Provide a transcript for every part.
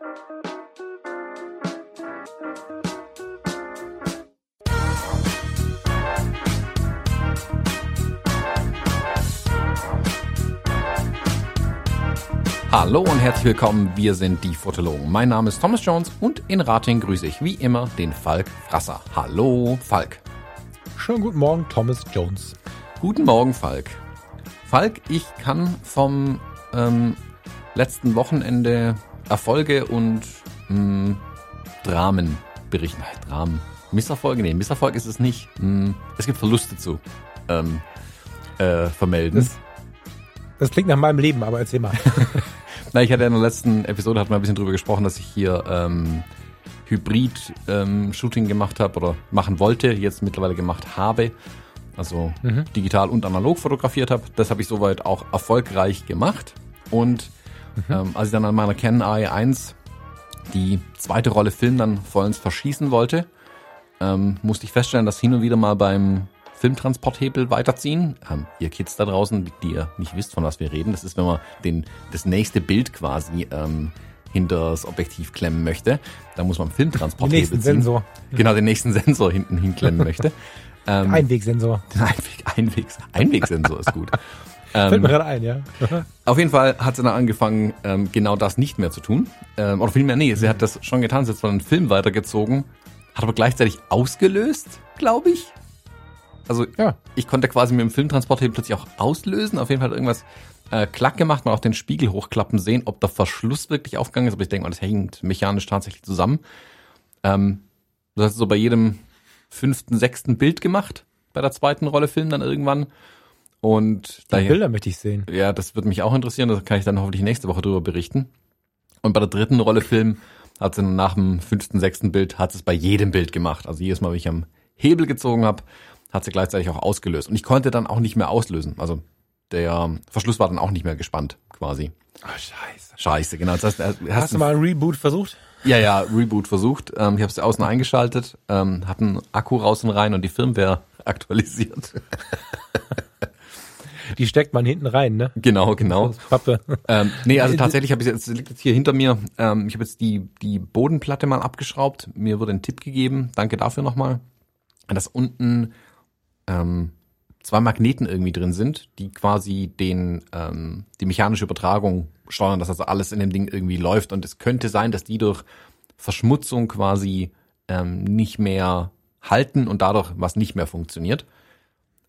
Hallo und herzlich willkommen, wir sind die Fotologen. Mein Name ist Thomas Jones und in Rating grüße ich wie immer den Falk Frasser. Hallo Falk. Schönen guten Morgen, Thomas Jones. Guten Morgen, Falk. Falk, ich kann vom ähm, letzten Wochenende Erfolge und mh, Dramen berichten. Dramen. Misserfolge? Nee, Misserfolg ist es nicht. Mh, es gibt Verluste zu ähm, äh, vermelden. Das, das klingt nach meinem Leben, aber erzähl mal. Na, ich hatte ja in der letzten Episode hat mal ein bisschen drüber gesprochen, dass ich hier ähm, Hybrid-Shooting ähm, gemacht habe oder machen wollte, jetzt mittlerweile gemacht habe. Also mhm. digital und analog fotografiert habe. Das habe ich soweit auch erfolgreich gemacht. Und. Ähm, als ich dann an meiner Canon AE1 die zweite Rolle Film dann vollends verschießen wollte, ähm, musste ich feststellen, dass hin und wieder mal beim Filmtransporthebel weiterziehen. Ähm, ihr Kids da draußen, die ihr nicht wisst, von was wir reden, das ist, wenn man den, das nächste Bild quasi ähm, hinter das Objektiv klemmen möchte. Da muss man Filmtransporthebel den nächsten ziehen. Sensor. Genau, den nächsten Sensor hinten hinklemmen möchte. Ähm, Einwegsensor. Einweg, Einwegs, Einwegsensor ist gut. Ähm, Fällt mir gerade ein, ja. auf jeden Fall hat sie dann angefangen, ähm, genau das nicht mehr zu tun. Ähm, oder vielmehr, nee, sie hat das schon getan, sie hat zwar einen Film weitergezogen, hat aber gleichzeitig ausgelöst, glaube ich. Also ja. ich konnte quasi mit dem Filmtransporthebel plötzlich auch auslösen. Auf jeden Fall hat irgendwas äh, klack gemacht, mal auch den Spiegel hochklappen sehen, ob der Verschluss wirklich aufgegangen ist. Aber ich denke mal, das hängt mechanisch tatsächlich zusammen. Ähm, das hast du so bei jedem fünften, sechsten Bild gemacht, bei der zweiten Rolle Film dann irgendwann. Und die daher, Bilder möchte ich sehen. Ja, das würde mich auch interessieren. Da kann ich dann hoffentlich nächste Woche drüber berichten. Und bei der dritten Rolle Film hat sie nach dem fünften, sechsten Bild, hat es bei jedem Bild gemacht. Also jedes Mal, wenn ich am Hebel gezogen habe, hat sie gleichzeitig auch ausgelöst. Und ich konnte dann auch nicht mehr auslösen. Also der Verschluss war dann auch nicht mehr gespannt, quasi. Ah, oh, scheiße. Scheiße, genau. Das heißt, hast, hast du mal ein Reboot versucht? Ja, ja, Reboot versucht. Ähm, ich habe es außen eingeschaltet, ähm, habe einen Akku raus und rein und die Firmware aktualisiert. Die steckt man hinten rein, ne? Genau, genau. Pappe. Ähm, nee, also tatsächlich habe ich jetzt, liegt jetzt hier hinter mir, ähm, ich habe jetzt die, die Bodenplatte mal abgeschraubt. Mir wurde ein Tipp gegeben, danke dafür nochmal, dass unten ähm, zwei Magneten irgendwie drin sind, die quasi den ähm, die mechanische Übertragung steuern, dass also alles in dem Ding irgendwie läuft. Und es könnte sein, dass die durch Verschmutzung quasi ähm, nicht mehr halten und dadurch was nicht mehr funktioniert.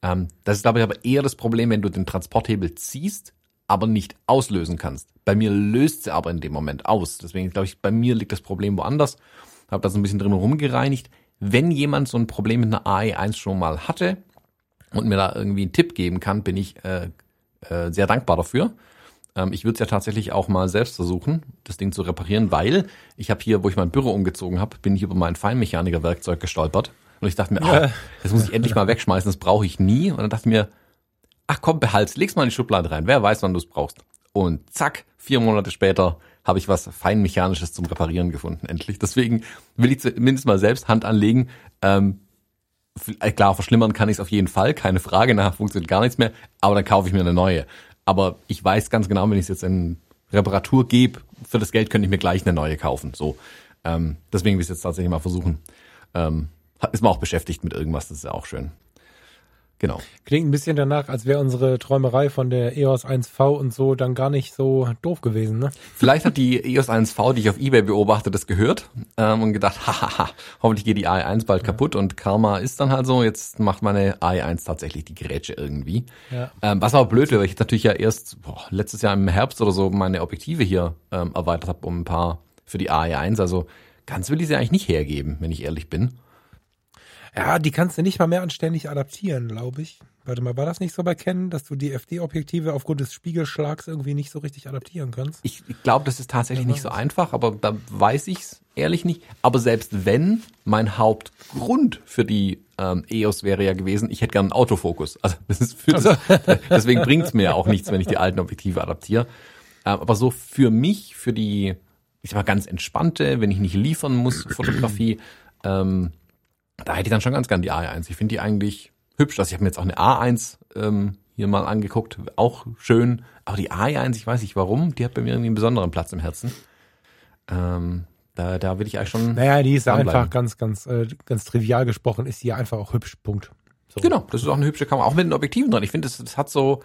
Ähm, das ist, glaube ich, aber eher das Problem, wenn du den Transporthebel ziehst, aber nicht auslösen kannst. Bei mir löst sie aber in dem Moment aus. Deswegen glaube ich, bei mir liegt das Problem woanders. Habe das ein bisschen drin rumgereinigt. Wenn jemand so ein Problem mit einer AE1 schon mal hatte, und mir da irgendwie einen Tipp geben kann, bin ich äh, äh, sehr dankbar dafür. Ähm, ich würde es ja tatsächlich auch mal selbst versuchen, das Ding zu reparieren, weil ich habe hier, wo ich mein Büro umgezogen habe, bin ich über mein Feinmechaniker-Werkzeug gestolpert. Und ich dachte mir, ja. ach, das muss ich endlich mal wegschmeißen, das brauche ich nie. Und dann dachte ich mir, ach komm, behalt's, leg's mal in die Schublade rein, wer weiß, wann du es brauchst. Und zack, vier Monate später habe ich was Feinmechanisches zum Reparieren gefunden, endlich. Deswegen will ich zumindest mal selbst Hand anlegen. Ähm, äh, klar, verschlimmern kann ich es auf jeden Fall, keine Frage, nachher funktioniert gar nichts mehr, aber dann kaufe ich mir eine neue. Aber ich weiß ganz genau, wenn ich es jetzt in Reparatur gebe, für das Geld könnte ich mir gleich eine neue kaufen. So, ähm, deswegen will ich es jetzt tatsächlich mal versuchen. Ähm, ist man auch beschäftigt mit irgendwas, das ist ja auch schön. Genau. Klingt ein bisschen danach, als wäre unsere Träumerei von der EOS 1V und so dann gar nicht so doof gewesen, ne? Vielleicht hat die EOS 1V, die ich auf Ebay beobachte, das gehört ähm, und gedacht, hahaha, hoffentlich geht die AE1 bald ja. kaputt und Karma ist dann halt so, jetzt macht meine AE1 tatsächlich die Grätsche irgendwie. Ja. Ähm, was aber blöd wäre, weil ich natürlich ja erst boah, letztes Jahr im Herbst oder so meine Objektive hier ähm, erweitert habe um ein paar für die AE1, also ganz will ich sie eigentlich nicht hergeben, wenn ich ehrlich bin. Ja, die kannst du nicht mal mehr anständig adaptieren, glaube ich. Warte mal, war das nicht so bei Canon, dass du die FD-Objektive aufgrund des Spiegelschlags irgendwie nicht so richtig adaptieren kannst? Ich, ich glaube, das ist tatsächlich ja, nicht so einfach, aber da weiß ich's ehrlich nicht. Aber selbst wenn, mein Hauptgrund für die ähm, EOS wäre ja gewesen, ich hätte gern einen Autofokus. Also das ist für also. deswegen bringt's mir ja auch nichts, wenn ich die alten Objektive adaptiere. Ähm, aber so für mich, für die, ich sag mal, ganz entspannte, wenn ich nicht liefern muss, Fotografie, ähm, da hätte ich dann schon ganz gern die A1. Ich finde die eigentlich hübsch. Also ich habe mir jetzt auch eine A1 ähm, hier mal angeguckt, auch schön. Aber die A1, ich weiß nicht warum, die hat bei mir irgendwie einen besonderen Platz im Herzen. Ähm, da, da will ich eigentlich schon. Naja, die ist einfach ganz, ganz, äh, ganz trivial gesprochen, ist die einfach auch hübsch. Punkt. So. Genau, das ist auch eine hübsche Kamera, auch mit den Objektiven dran. Ich finde, das, das hat so,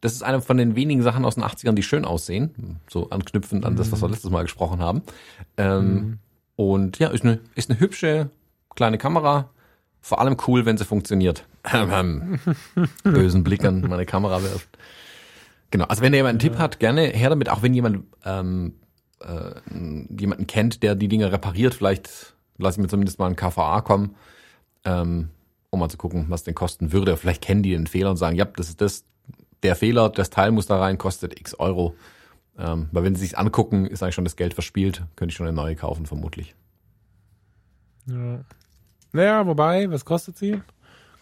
das ist eine von den wenigen Sachen aus den 80ern, die schön aussehen. So anknüpfend an das, was wir letztes Mal gesprochen haben. Ähm, mhm. Und ja, ist eine, ist eine hübsche kleine Kamera. Vor allem cool, wenn sie funktioniert. Bösen Blick an meine Kamera wirft. Genau, also wenn jemand einen Tipp hat, gerne her damit, auch wenn jemand ähm, äh, jemanden kennt, der die Dinge repariert, vielleicht lasse ich mir zumindest mal ein KVA kommen, ähm, um mal zu gucken, was den kosten würde. Vielleicht kennen die den Fehler und sagen, ja, das ist das, der Fehler, das Teil muss da rein, kostet x Euro. Ähm, weil wenn sie sich angucken, ist eigentlich schon das Geld verspielt, könnte ich schon eine neue kaufen, vermutlich. Ja. Naja, wobei, was kostet sie?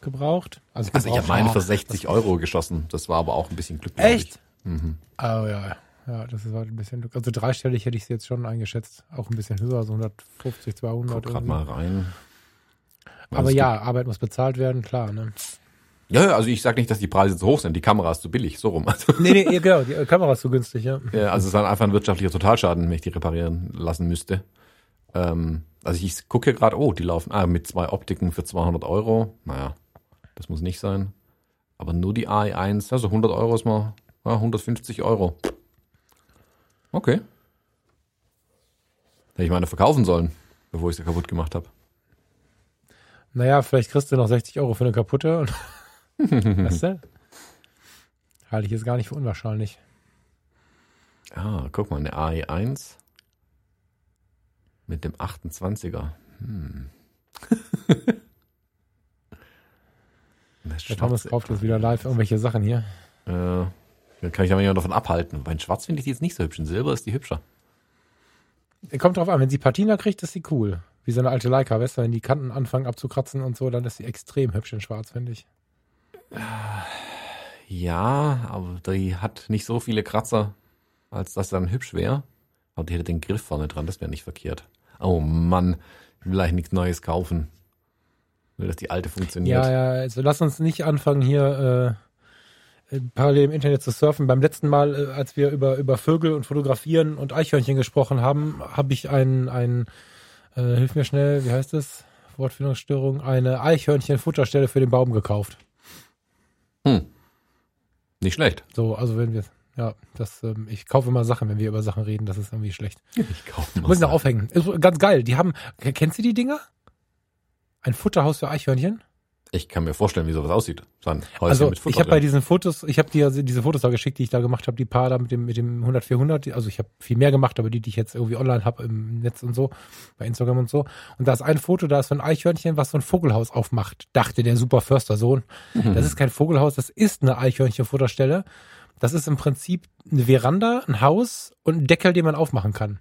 Gebraucht? Also, gebraucht, also ich habe meine für 60 Euro geschossen. Das war aber auch ein bisschen Glück. Echt? Mhm. Oh ja. Ja, das ist halt ein bisschen Glück. Also dreistellig hätte ich sie jetzt schon eingeschätzt. Auch ein bisschen höher, so 150, 200. Guck gerade mal rein. Aber ja, Arbeit muss bezahlt werden, klar. Ne? Ja, also ich sage nicht, dass die Preise zu hoch sind. Die Kamera ist zu billig, so rum. Also nee, nee, genau, die Kamera ist zu günstig, ja. ja also es ist dann einfach ein wirtschaftlicher Totalschaden, wenn ich die reparieren lassen müsste. Ähm, also ich gucke gerade, oh, die laufen ah, mit zwei Optiken für 200 Euro. Naja, das muss nicht sein. Aber nur die AI1, also 100 Euro ist mal ja, 150 Euro. Okay. Hätte ich meine verkaufen sollen, bevor ich sie kaputt gemacht habe. Naja, vielleicht kriegst du noch 60 Euro für eine kaputte. weißt du? Halte ich jetzt gar nicht für unwahrscheinlich. Ah, guck mal, eine AE1 mit dem 28er. Hm. Der Thomas kauft jetzt wieder live irgendwelche Sachen hier. Äh, dann kann ich aber ja davon abhalten. Bei Schwarz finde ich die jetzt nicht so hübsch. In Silber ist die hübscher. Kommt drauf an, wenn sie Patina kriegt, ist sie cool. Wie so eine alte Leica, weißt du, wenn die Kanten anfangen abzukratzen und so, dann ist sie extrem hübsch in Schwarz, finde ich. Ja, aber die hat nicht so viele Kratzer, als dass sie dann hübsch wäre. Aber die hätte den Griff vorne dran, das wäre nicht verkehrt. Oh Mann, ich will eigentlich nichts Neues kaufen. Will, dass die alte funktioniert. Ja, ja, also lass uns nicht anfangen hier äh, äh, parallel im Internet zu surfen. Beim letzten Mal, äh, als wir über, über Vögel und Fotografieren und Eichhörnchen gesprochen haben, habe ich ein, ein äh, hilf mir schnell, wie heißt es? Wortfindungsstörung, eine Eichhörnchen-Futterstelle für den Baum gekauft. Hm. Nicht schlecht. So, also wenn wir, ja, das, ähm, ich kaufe immer Sachen, wenn wir über Sachen reden, das ist irgendwie schlecht. Ich kaufe mal. Muss ich noch aufhängen. Ist ganz geil. Die haben, kennst du die Dinger? Ein Futterhaus für Eichhörnchen? Ich kann mir vorstellen, wie sowas aussieht. So ein also ich habe bei diesen Fotos, ich habe dir diese Fotos da geschickt, die ich da gemacht habe, die paar da mit dem mit dem 100 400, also ich habe viel mehr gemacht, aber die, die ich jetzt irgendwie online habe im Netz und so, bei Instagram und so. Und da ist ein Foto, da ist so ein Eichhörnchen, was so ein Vogelhaus aufmacht, dachte der super Förstersohn. Mhm. Das ist kein Vogelhaus, das ist eine Eichhörnchenfutterstelle. Das ist im Prinzip eine Veranda, ein Haus und ein Deckel, den man aufmachen kann.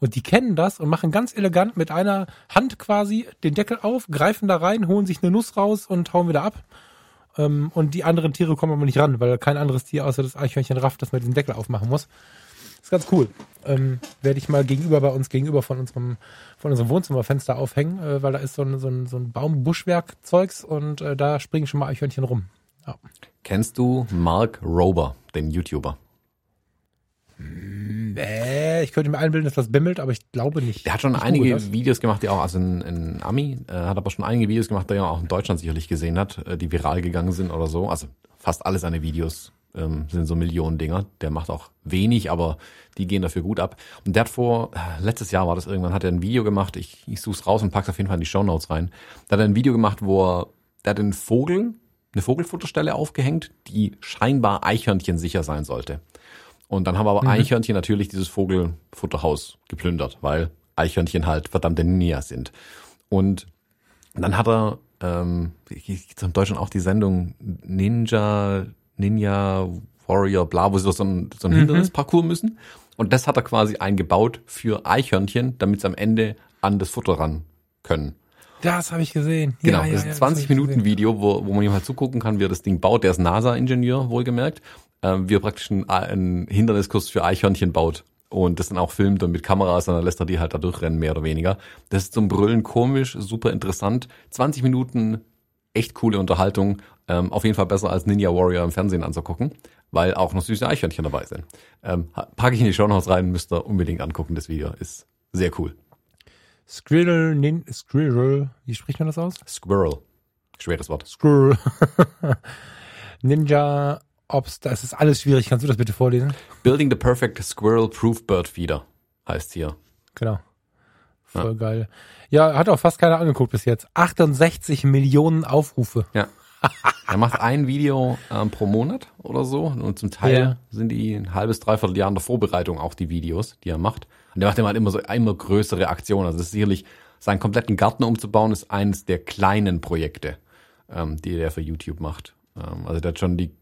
Und die kennen das und machen ganz elegant mit einer Hand quasi den Deckel auf, greifen da rein, holen sich eine Nuss raus und hauen wieder ab. Ähm, und die anderen Tiere kommen aber nicht ran, weil kein anderes Tier außer das Eichhörnchen rafft, dass man diesen Deckel aufmachen muss. Ist ganz cool. Ähm, Werde ich mal gegenüber bei uns, gegenüber von unserem, von unserem Wohnzimmerfenster aufhängen, äh, weil da ist so ein, so ein, so ein Baumbuschwerk-Zeugs und äh, da springen schon mal Eichhörnchen rum. Ja. Kennst du Mark Rober, den YouTuber? Äh, ich könnte mir einbilden, dass das bimmelt, aber ich glaube nicht. Der hat schon einige Videos gemacht, die auch, also in, in Ami, äh, hat aber schon einige Videos gemacht, die er auch in Deutschland sicherlich gesehen hat, äh, die viral gegangen sind oder so. Also fast alle seine Videos ähm, sind so Millionen Dinger. Der macht auch wenig, aber die gehen dafür gut ab. Und der hat vor, äh, letztes Jahr war das irgendwann, hat er ein Video gemacht, ich, ich such's raus und pack's auf jeden Fall in die Show Notes rein. Da hat er ein Video gemacht, wo er, der hat einen Vogel, eine Vogelfutterstelle aufgehängt, die scheinbar Eichhörnchen sicher sein sollte. Und dann haben aber mhm. Eichhörnchen natürlich dieses Vogelfutterhaus geplündert, weil Eichhörnchen halt verdammte Ninja sind. Und dann hat er, ähm, gibt's in Deutschland auch die Sendung Ninja, Ninja Warrior, bla, wo sie so ein, so ein mhm. Hindernisparcours müssen. Und das hat er quasi eingebaut für Eichhörnchen, damit sie am Ende an das Futter ran können. Das habe ich gesehen. Genau, ja, das ist ein 20 Minuten Video, wo, wo man ihm halt zugucken kann, wie er das Ding baut. Der ist NASA-Ingenieur, wohlgemerkt ähm, wie er praktisch einen, einen Hinderniskurs für Eichhörnchen baut und das dann auch filmt und mit Kameras, und dann lässt er die halt da durchrennen, mehr oder weniger. Das ist zum Brüllen komisch, super interessant. 20 Minuten, echt coole Unterhaltung. Ähm, auf jeden Fall besser als Ninja Warrior im Fernsehen anzugucken, weil auch noch süße Eichhörnchen dabei sind. Ähm, packe ich in die Show Notes rein, müsst ihr unbedingt angucken, das Video ist Sehr cool. Squirrel, nin, Squirrel, wie spricht man das aus? Squirrel. Schweres Wort. Squirrel. Ninja Ops, das ist alles schwierig. Kannst du das bitte vorlesen? Building the perfect squirrel proof bird feeder heißt hier. Genau. Voll ja. geil. Ja, hat auch fast keiner angeguckt bis jetzt. 68 Millionen Aufrufe. Ja. er macht ein Video ähm, pro Monat oder so und zum Teil ja. sind die ein halbes, dreiviertel Jahr in der Vorbereitung auch die Videos, die er macht. Und der macht immer halt immer so immer größere Aktionen. Also das ist sicherlich, seinen kompletten Garten umzubauen, ist eines der kleinen Projekte, ähm, die er für YouTube macht. Ähm, also der hat schon die,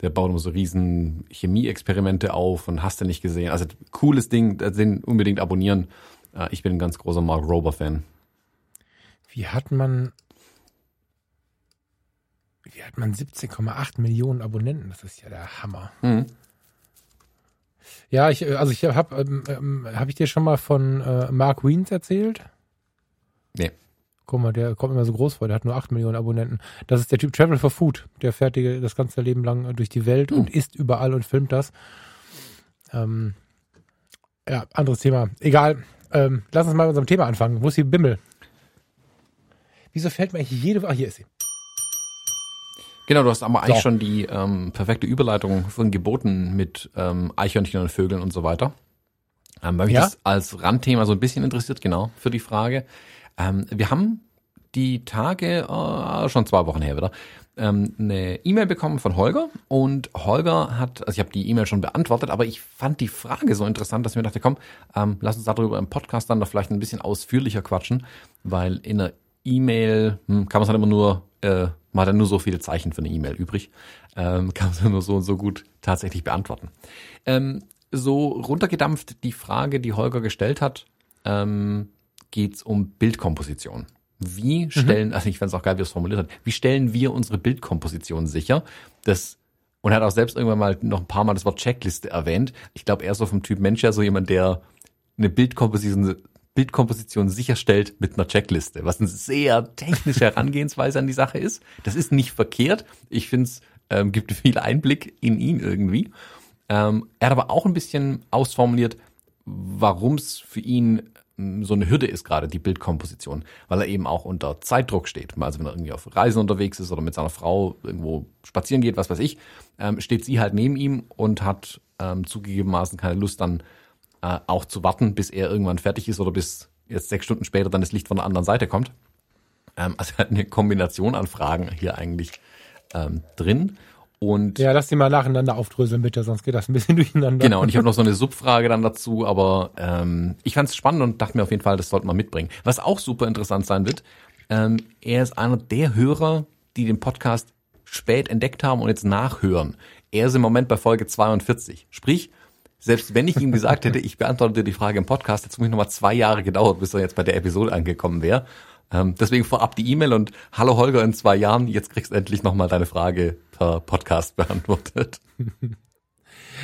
der baut immer so riesen Chemie-Experimente auf und hast du nicht gesehen. Also cooles Ding, den unbedingt abonnieren. Äh, ich bin ein ganz großer Mark Rober-Fan. Wie hat man wie hat man 17,8 Millionen Abonnenten? Das ist ja der Hammer. Mhm. Ja, ich, also ich habe, ähm, ähm, habe ich dir schon mal von äh, Mark Wiens erzählt? Nee. Guck mal, der kommt immer so groß vor, der hat nur 8 Millionen Abonnenten. Das ist der Typ Travel for Food. Der fährt die, das ganze Leben lang durch die Welt mhm. und isst überall und filmt das. Ähm, ja, anderes Thema. Egal. Ähm, lass uns mal mit unserem Thema anfangen. Wo ist die Bimmel? Wieso fällt mir eigentlich jede... Ah, hier ist sie. Genau, du hast aber eigentlich so. schon die ähm, perfekte Überleitung von Geboten mit ähm, Eichhörnchen und Vögeln und so weiter. Ähm, weil mich ja? das als Randthema so ein bisschen interessiert, genau, für die Frage. Ähm, wir haben die Tage, äh, schon zwei Wochen her wieder, ähm, eine E-Mail bekommen von Holger und Holger hat, also ich habe die E-Mail schon beantwortet, aber ich fand die Frage so interessant, dass ich mir dachte, komm, ähm, lass uns darüber im Podcast dann noch vielleicht ein bisschen ausführlicher quatschen, weil in einer E-Mail hm, kann man es halt immer nur äh, man hat dann nur so viele Zeichen für eine E-Mail übrig, ähm, kann man nur so und so gut tatsächlich beantworten. Ähm, so runtergedampft die Frage, die Holger gestellt hat, ähm, geht es um Bildkomposition. Wie mhm. stellen, mhm. also ich fand es auch geil, wie er es formuliert hat, wie stellen wir unsere Bildkomposition sicher? Das und er hat auch selbst irgendwann mal noch ein paar Mal das Wort Checkliste erwähnt. Ich glaube, er ist so vom Typ Mensch ja so jemand, der eine Bildkomposition Bildkomposition sicherstellt mit einer Checkliste, was eine sehr technische Herangehensweise an die Sache ist. Das ist nicht verkehrt. Ich finde es ähm, gibt viel Einblick in ihn irgendwie. Ähm, er hat aber auch ein bisschen ausformuliert, warum es für ihn ähm, so eine Hürde ist gerade die Bildkomposition, weil er eben auch unter Zeitdruck steht. Also wenn er irgendwie auf Reisen unterwegs ist oder mit seiner Frau irgendwo spazieren geht, was weiß ich, ähm, steht sie halt neben ihm und hat ähm, zugegebenermaßen keine Lust dann äh, auch zu warten, bis er irgendwann fertig ist oder bis jetzt sechs Stunden später dann das Licht von der anderen Seite kommt. Ähm, also er hat eine Kombination an Fragen hier eigentlich ähm, drin. Und ja, lass die mal nacheinander aufdröseln bitte, sonst geht das ein bisschen durcheinander. Genau, und ich habe noch so eine Subfrage dann dazu, aber ähm, ich fand es spannend und dachte mir auf jeden Fall, das sollte man mitbringen. Was auch super interessant sein wird, ähm, er ist einer der Hörer, die den Podcast spät entdeckt haben und jetzt nachhören. Er ist im Moment bei Folge 42. Sprich, selbst wenn ich ihm gesagt hätte, ich beantworte die Frage im Podcast, es mich nochmal zwei Jahre gedauert, bis er jetzt bei der Episode angekommen wäre. Ähm, deswegen vorab die E-Mail und hallo Holger in zwei Jahren, jetzt kriegst endlich nochmal deine Frage per Podcast beantwortet.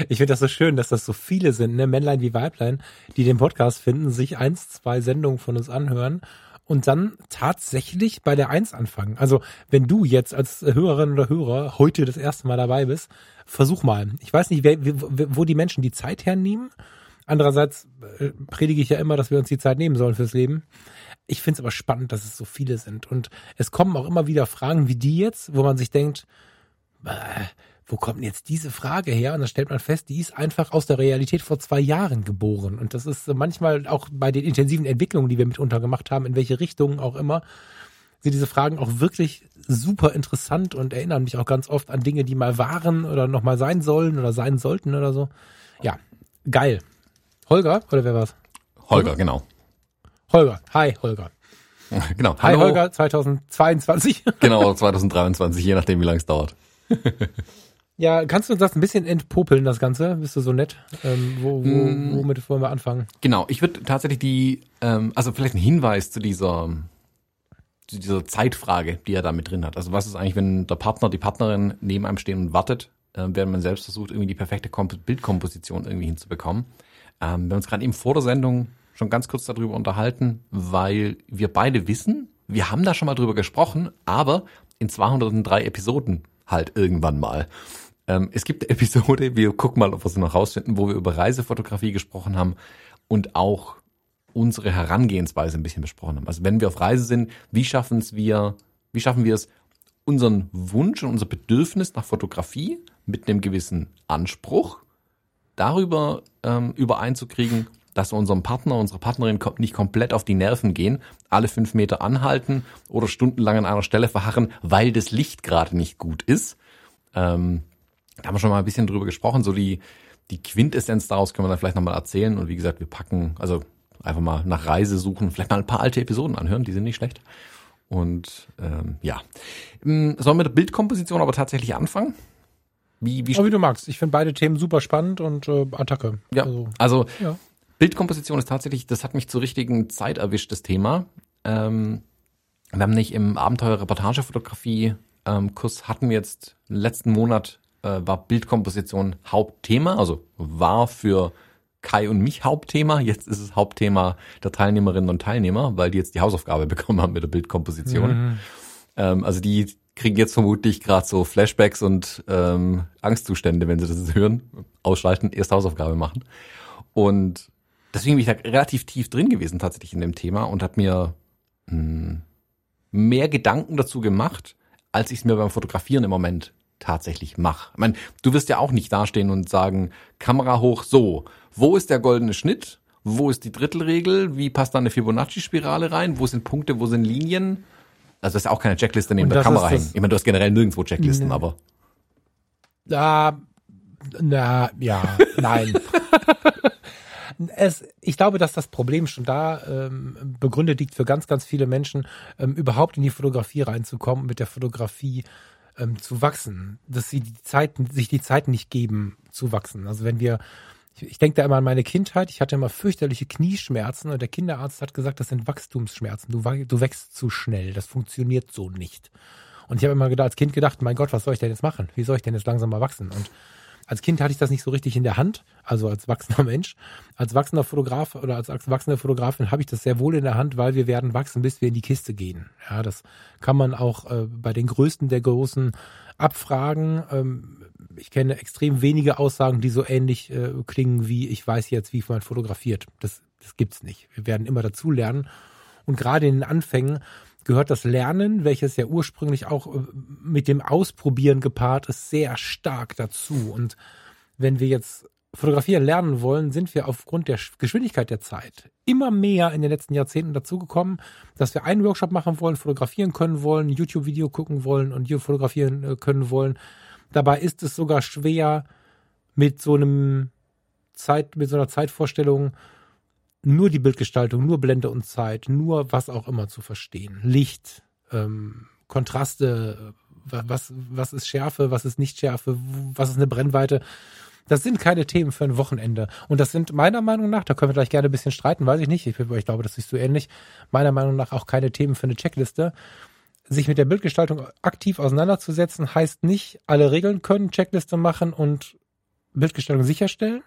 Ich finde das so schön, dass das so viele sind, ne, Männlein wie Weiblein, die den Podcast finden, sich eins, zwei Sendungen von uns anhören und dann tatsächlich bei der Eins anfangen. Also wenn du jetzt als Hörerin oder Hörer heute das erste Mal dabei bist, versuch mal. Ich weiß nicht, wer, wo die Menschen die Zeit hernehmen. Andererseits äh, predige ich ja immer, dass wir uns die Zeit nehmen sollen fürs Leben. Ich finde es aber spannend, dass es so viele sind. Und es kommen auch immer wieder Fragen wie die jetzt, wo man sich denkt, äh, wo kommt denn jetzt diese Frage her? Und dann stellt man fest, die ist einfach aus der Realität vor zwei Jahren geboren. Und das ist manchmal auch bei den intensiven Entwicklungen, die wir mitunter gemacht haben, in welche Richtungen auch immer, sind diese Fragen auch wirklich super interessant und erinnern mich auch ganz oft an Dinge, die mal waren oder noch mal sein sollen oder sein sollten oder so. Ja, geil. Holger oder wer war's? Holger, genau. Holger. Hi, Holger. Genau. Hi, Hallo. Holger, 2022. genau, 2023, je nachdem, wie lange es dauert. Ja, kannst du uns das ein bisschen entpopeln, das Ganze? Bist du so nett? Ähm, wo, wo, mm. womit wollen wir anfangen? Genau, ich würde tatsächlich die, ähm, also vielleicht ein Hinweis zu dieser, zu dieser Zeitfrage, die er da mit drin hat. Also was ist eigentlich, wenn der Partner, die Partnerin neben einem stehen und wartet, äh, während man selbst versucht, irgendwie die perfekte Komp Bildkomposition irgendwie hinzubekommen. Ähm, wir haben uns gerade eben vor der Sendung schon ganz kurz darüber unterhalten, weil wir beide wissen, wir haben da schon mal drüber gesprochen, aber in 203 Episoden halt irgendwann mal. Ähm, es gibt eine Episode, wir gucken mal, ob wir sie noch rausfinden, wo wir über Reisefotografie gesprochen haben und auch unsere Herangehensweise ein bisschen besprochen haben. Also wenn wir auf Reise sind, wie schaffen es wir, wie schaffen wir es, unseren Wunsch und unser Bedürfnis nach Fotografie mit einem gewissen Anspruch darüber ähm, übereinzukriegen, dass wir unserem Partner, unserer Partnerin nicht komplett auf die Nerven gehen, alle fünf Meter anhalten oder stundenlang an einer Stelle verharren, weil das Licht gerade nicht gut ist. Ähm, da haben wir schon mal ein bisschen drüber gesprochen. So die, die Quintessenz daraus können wir dann vielleicht nochmal erzählen. Und wie gesagt, wir packen, also einfach mal nach Reise suchen, vielleicht mal ein paar alte Episoden anhören, die sind nicht schlecht. Und ähm, ja. Ähm, sollen wir mit der Bildkomposition aber tatsächlich anfangen? Wie, wie, aber wie du magst. Ich finde beide Themen super spannend und äh, Attacke. Ja, also, also ja. Bildkomposition ist tatsächlich, das hat mich zur richtigen Zeit erwischt, das Thema. Ähm, wir haben nicht im Abenteuer-Reportagefotografie ähm, hatten wir jetzt letzten Monat äh, war Bildkomposition Hauptthema, also war für Kai und mich Hauptthema. Jetzt ist es Hauptthema der Teilnehmerinnen und Teilnehmer, weil die jetzt die Hausaufgabe bekommen haben mit der Bildkomposition. Mhm. Ähm, also die kriegen jetzt vermutlich gerade so Flashbacks und ähm, Angstzustände, wenn sie das hören. Ausschalten, erste Hausaufgabe machen. Und deswegen bin ich da relativ tief drin gewesen tatsächlich in dem Thema und habe mir mh, hm, mehr Gedanken dazu gemacht, als ich es mir beim Fotografieren im Moment tatsächlich mache. Ich meine, du wirst ja auch nicht dastehen und sagen, Kamera hoch, so, wo ist der goldene Schnitt? Wo ist die Drittelregel? Wie passt da eine Fibonacci-Spirale rein? Wo sind Punkte? Wo sind Linien? Also das ist auch keine Checkliste neben der Kamera hängen. Ich meine, du hast generell nirgendwo Checklisten, nee. aber. Da, na, ja, nein. es, ich glaube, dass das Problem schon da ähm, begründet liegt für ganz, ganz viele Menschen, ähm, überhaupt in die Fotografie reinzukommen, mit der Fotografie ähm, zu wachsen, dass sie die Zeit, sich die Zeit nicht geben zu wachsen. Also wenn wir, ich, ich denke da immer an meine Kindheit, ich hatte immer fürchterliche Knieschmerzen und der Kinderarzt hat gesagt, das sind Wachstumsschmerzen. Du, du wächst zu schnell, das funktioniert so nicht. Und ich habe immer gedacht, als Kind gedacht, mein Gott, was soll ich denn jetzt machen? Wie soll ich denn jetzt langsam mal wachsen? Und als Kind hatte ich das nicht so richtig in der Hand, also als wachsender Mensch. Als wachsender Fotograf oder als wachsende Fotografin habe ich das sehr wohl in der Hand, weil wir werden wachsen, bis wir in die Kiste gehen. Ja, das kann man auch äh, bei den größten der Großen abfragen. Ähm, ich kenne extrem wenige Aussagen, die so ähnlich äh, klingen wie ich weiß jetzt, wie man fotografiert. Das, das gibt's nicht. Wir werden immer dazu lernen. Und gerade in den Anfängen gehört das Lernen, welches ja ursprünglich auch äh, mit dem Ausprobieren gepaart ist, sehr stark dazu. Und wenn wir jetzt fotografieren lernen wollen, sind wir aufgrund der Geschwindigkeit der Zeit immer mehr in den letzten Jahrzehnten dazugekommen, dass wir einen Workshop machen wollen, fotografieren können wollen, YouTube-Video gucken wollen und fotografieren äh, können wollen. Dabei ist es sogar schwer, mit so einem Zeit, mit so einer Zeitvorstellung nur die Bildgestaltung, nur Blende und Zeit, nur was auch immer zu verstehen. Licht, ähm, Kontraste, was, was ist Schärfe, was ist nicht Schärfe, was ist eine Brennweite. Das sind keine Themen für ein Wochenende. Und das sind meiner Meinung nach, da können wir gleich gerne ein bisschen streiten, weiß ich nicht, ich, ich glaube, das ist so ähnlich, meiner Meinung nach auch keine Themen für eine Checkliste. Sich mit der Bildgestaltung aktiv auseinanderzusetzen, heißt nicht, alle Regeln können, Checkliste machen und Bildgestaltung sicherstellen.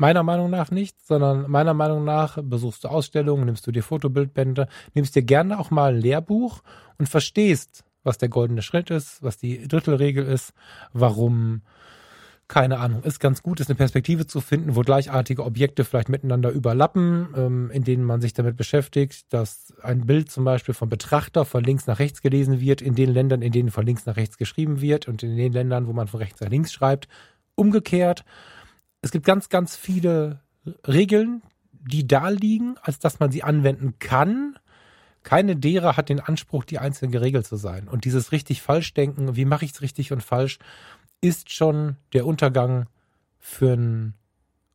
Meiner Meinung nach nicht, sondern meiner Meinung nach besuchst du Ausstellungen, nimmst du dir Fotobildbände, nimmst dir gerne auch mal ein Lehrbuch und verstehst, was der goldene Schritt ist, was die Drittelregel ist, warum, keine Ahnung, ist ganz gut, ist eine Perspektive zu finden, wo gleichartige Objekte vielleicht miteinander überlappen, ähm, in denen man sich damit beschäftigt, dass ein Bild zum Beispiel vom Betrachter von links nach rechts gelesen wird, in den Ländern, in denen von links nach rechts geschrieben wird und in den Ländern, wo man von rechts nach links schreibt, umgekehrt es gibt ganz, ganz viele Regeln, die da liegen, als dass man sie anwenden kann. Keine derer hat den Anspruch, die einzeln geregelt zu sein. Und dieses richtig falsch denken, wie mache ich es richtig und falsch, ist schon der Untergang für ein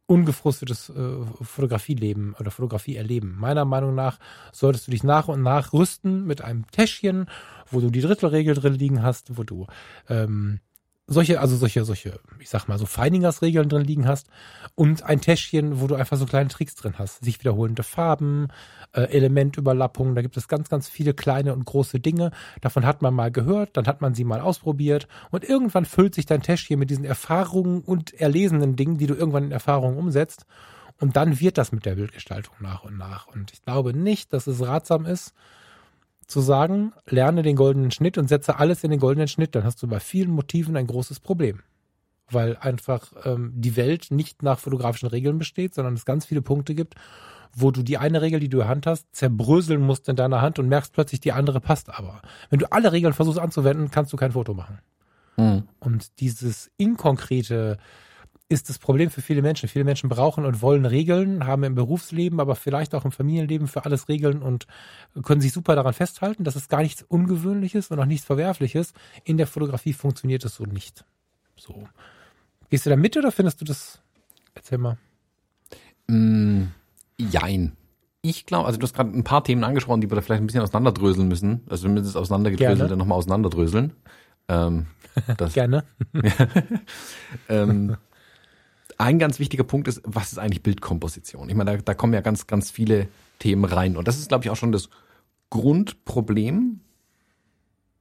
ungefrustetes äh, Fotografieleben oder Fotografieerleben. Meiner Meinung nach solltest du dich nach und nach rüsten mit einem Täschchen, wo du die Drittelregel drin liegen hast, wo du ähm, solche, also solche, solche, ich sag mal, so Feiningers-Regeln drin liegen hast und ein Täschchen, wo du einfach so kleine Tricks drin hast. Sich wiederholende Farben, äh, Elementüberlappungen, da gibt es ganz, ganz viele kleine und große Dinge. Davon hat man mal gehört, dann hat man sie mal ausprobiert und irgendwann füllt sich dein Täschchen mit diesen Erfahrungen und erlesenen Dingen, die du irgendwann in Erfahrungen umsetzt. Und dann wird das mit der Bildgestaltung nach und nach. Und ich glaube nicht, dass es ratsam ist, zu sagen, lerne den goldenen Schnitt und setze alles in den goldenen Schnitt, dann hast du bei vielen Motiven ein großes Problem. weil einfach ähm, die Welt nicht nach fotografischen Regeln besteht, sondern es ganz viele Punkte gibt, wo du die eine Regel, die du in der Hand hast, zerbröseln musst in deiner Hand und merkst plötzlich, die andere passt aber. Wenn du alle Regeln versuchst anzuwenden, kannst du kein Foto machen. Mhm. Und dieses inkonkrete ist das Problem für viele Menschen. Viele Menschen brauchen und wollen Regeln, haben im Berufsleben, aber vielleicht auch im Familienleben für alles Regeln und können sich super daran festhalten. Das ist gar nichts Ungewöhnliches und auch nichts Verwerfliches. In der Fotografie funktioniert es so nicht. So. Gehst du da mit oder findest du das? Erzähl mal. Mm, jein. Ich glaube, also du hast gerade ein paar Themen angesprochen, die wir da vielleicht ein bisschen auseinanderdröseln müssen. Also wenn wir das auseinandergedröselt, dann nochmal auseinanderdröseln. Ähm, das, Gerne. ähm, ein ganz wichtiger Punkt ist, was ist eigentlich Bildkomposition? Ich meine, da, da kommen ja ganz, ganz viele Themen rein. Und das ist, glaube ich, auch schon das Grundproblem,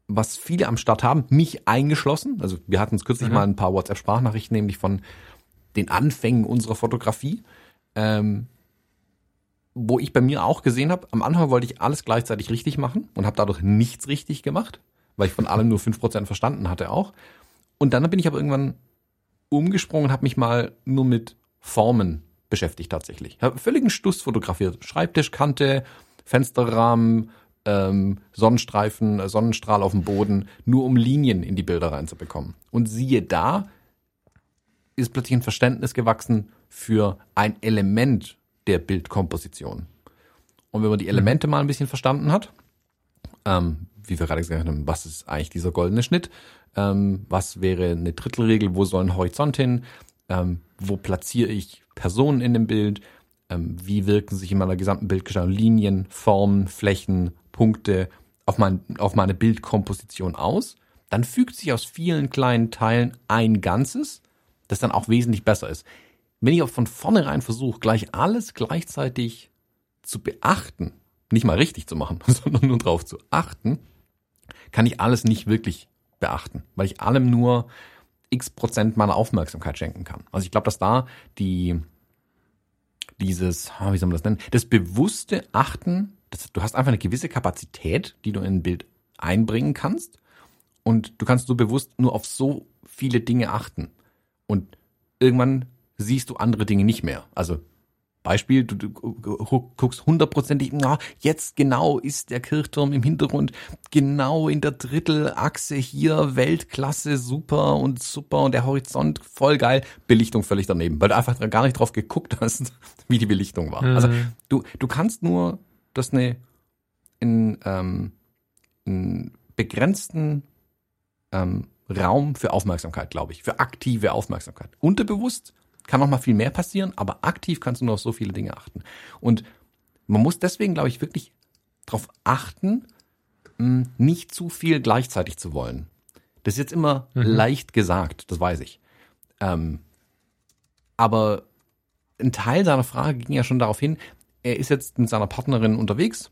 was viele am Start haben, mich eingeschlossen. Also wir hatten es kürzlich mhm. mal ein paar WhatsApp-Sprachnachrichten, nämlich von den Anfängen unserer Fotografie, ähm, wo ich bei mir auch gesehen habe, am Anfang wollte ich alles gleichzeitig richtig machen und habe dadurch nichts richtig gemacht, weil ich von allem nur fünf Prozent verstanden hatte auch. Und dann bin ich aber irgendwann umgesprungen und habe mich mal nur mit Formen beschäftigt tatsächlich. Ich habe völligen Stuss fotografiert. Schreibtischkante, Fensterrahmen, ähm, Sonnenstreifen, äh, Sonnenstrahl auf dem Boden, nur um Linien in die Bilder reinzubekommen. Und siehe da, ist plötzlich ein Verständnis gewachsen für ein Element der Bildkomposition. Und wenn man die Elemente mal ein bisschen verstanden hat, ähm, wie wir gerade gesagt haben, was ist eigentlich dieser goldene Schnitt? Ähm, was wäre eine Drittelregel? Wo soll ein Horizont hin? Ähm, wo platziere ich Personen in dem Bild? Ähm, wie wirken sich in meiner gesamten Bildgestaltung Linien, Formen, Flächen, Punkte auf, mein, auf meine Bildkomposition aus? Dann fügt sich aus vielen kleinen Teilen ein Ganzes, das dann auch wesentlich besser ist. Wenn ich auch von vornherein versuche, gleich alles gleichzeitig zu beachten, nicht mal richtig zu machen, sondern nur darauf zu achten, kann ich alles nicht wirklich beachten, weil ich allem nur x Prozent meiner Aufmerksamkeit schenken kann. Also ich glaube, dass da die dieses, ah, wie soll man das nennen, das bewusste Achten, das, du hast einfach eine gewisse Kapazität, die du in ein Bild einbringen kannst und du kannst so bewusst nur auf so viele Dinge achten und irgendwann siehst du andere Dinge nicht mehr. Also Beispiel, du, guckst hundertprozentig, na, jetzt genau ist der Kirchturm im Hintergrund, genau in der Drittelachse hier, Weltklasse, super und super und der Horizont voll geil, Belichtung völlig daneben, weil du einfach gar nicht drauf geguckt hast, wie die Belichtung war. Also, mhm. Also du, du kannst nur das eine in, ähm, in begrenzten ähm, Raum für Aufmerksamkeit, glaube ich, für aktive Aufmerksamkeit. Unterbewusst kann noch mal viel mehr passieren, aber aktiv kannst du nur auf so viele Dinge achten. Und man muss deswegen, glaube ich, wirklich darauf achten, hm, nicht zu viel gleichzeitig zu wollen. Das ist jetzt immer mhm. leicht gesagt, das weiß ich. Ähm, aber ein Teil seiner Frage ging ja schon darauf hin, er ist jetzt mit seiner Partnerin unterwegs,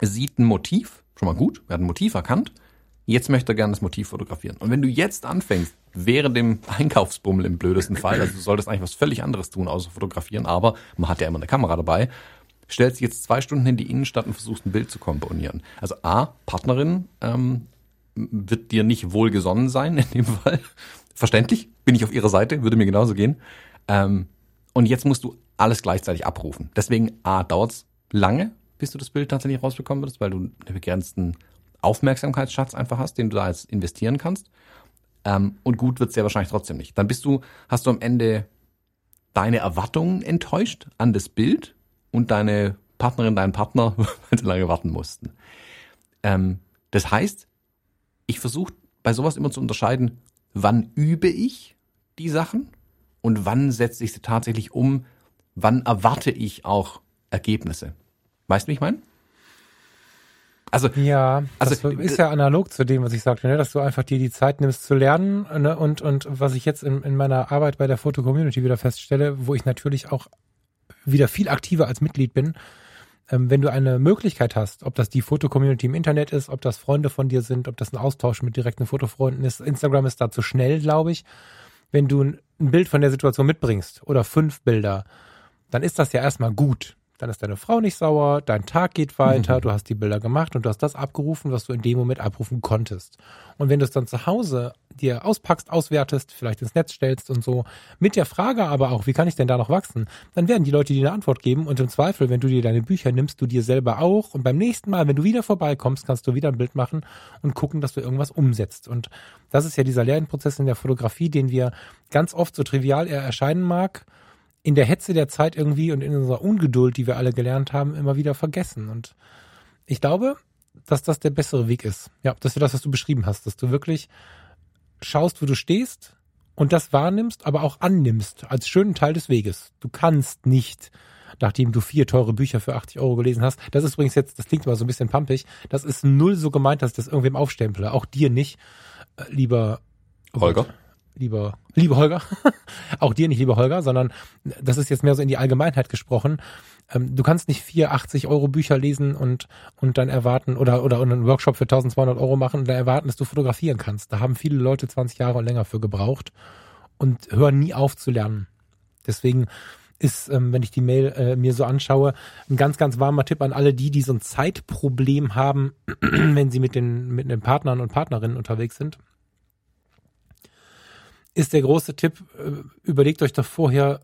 sieht ein Motiv, schon mal gut, er hat ein Motiv erkannt, jetzt möchte er gerne das Motiv fotografieren. Und wenn du jetzt anfängst, während dem Einkaufsbummel im blödesten Fall, also du solltest eigentlich was völlig anderes tun, außer fotografieren, aber man hat ja immer eine Kamera dabei, stellst jetzt zwei Stunden in die Innenstadt und versuchst ein Bild zu komponieren. Also A, Partnerin ähm, wird dir nicht wohlgesonnen sein in dem Fall. Verständlich, bin ich auf ihrer Seite, würde mir genauso gehen. Ähm, und jetzt musst du alles gleichzeitig abrufen. Deswegen A, dauert's lange, bis du das Bild tatsächlich rausbekommen würdest, weil du einen begrenzten Aufmerksamkeitsschatz einfach hast, den du da jetzt investieren kannst. Ähm, und gut wird's ja wahrscheinlich trotzdem nicht. Dann bist du, hast du am Ende deine Erwartungen enttäuscht an das Bild und deine Partnerin, deinen Partner, weil sie lange warten mussten. Ähm, das heißt, ich versuche bei sowas immer zu unterscheiden, wann übe ich die Sachen und wann setze ich sie tatsächlich um, wann erwarte ich auch Ergebnisse. Weißt du, wie ich meine? Also ja, also das ist ja analog zu dem, was ich sagte, ne? dass du einfach dir die Zeit nimmst zu lernen ne? und und was ich jetzt in, in meiner Arbeit bei der Foto Community wieder feststelle, wo ich natürlich auch wieder viel aktiver als Mitglied bin, ähm, wenn du eine Möglichkeit hast, ob das die Foto-Community im Internet ist, ob das Freunde von dir sind, ob das ein Austausch mit direkten Fotofreunden ist. Instagram ist da zu schnell, glaube ich. Wenn du ein Bild von der Situation mitbringst oder fünf Bilder, dann ist das ja erstmal gut dann ist deine Frau nicht sauer, dein Tag geht weiter, mhm. du hast die Bilder gemacht und du hast das abgerufen, was du in dem Moment abrufen konntest. Und wenn du es dann zu Hause dir auspackst, auswertest, vielleicht ins Netz stellst und so, mit der Frage aber auch, wie kann ich denn da noch wachsen, dann werden die Leute dir eine Antwort geben und im Zweifel, wenn du dir deine Bücher nimmst, du dir selber auch und beim nächsten Mal, wenn du wieder vorbeikommst, kannst du wieder ein Bild machen und gucken, dass du irgendwas umsetzt. Und das ist ja dieser Lernprozess in der Fotografie, den wir ganz oft so trivial er erscheinen mag, in der Hetze der Zeit irgendwie und in unserer Ungeduld, die wir alle gelernt haben, immer wieder vergessen. Und ich glaube, dass das der bessere Weg ist. Ja, das ist das, was du beschrieben hast, dass du wirklich schaust, wo du stehst und das wahrnimmst, aber auch annimmst als schönen Teil des Weges. Du kannst nicht, nachdem du vier teure Bücher für 80 Euro gelesen hast, das ist übrigens jetzt, das klingt immer so ein bisschen pampig, das ist null so gemeint, dass ich das irgendwem aufstemple. Auch dir nicht, äh, lieber Holger lieber, liebe Holger, auch dir nicht, lieber Holger, sondern das ist jetzt mehr so in die Allgemeinheit gesprochen. Ähm, du kannst nicht vier 80 Euro Bücher lesen und, und dann erwarten oder, oder einen Workshop für 1200 Euro machen und dann erwarten, dass du fotografieren kannst. Da haben viele Leute 20 Jahre und länger für gebraucht und hören nie auf zu lernen. Deswegen ist, ähm, wenn ich die Mail äh, mir so anschaue, ein ganz, ganz warmer Tipp an alle die, die so ein Zeitproblem haben, wenn sie mit den, mit den Partnern und Partnerinnen unterwegs sind ist der große Tipp, äh, überlegt euch doch vorher,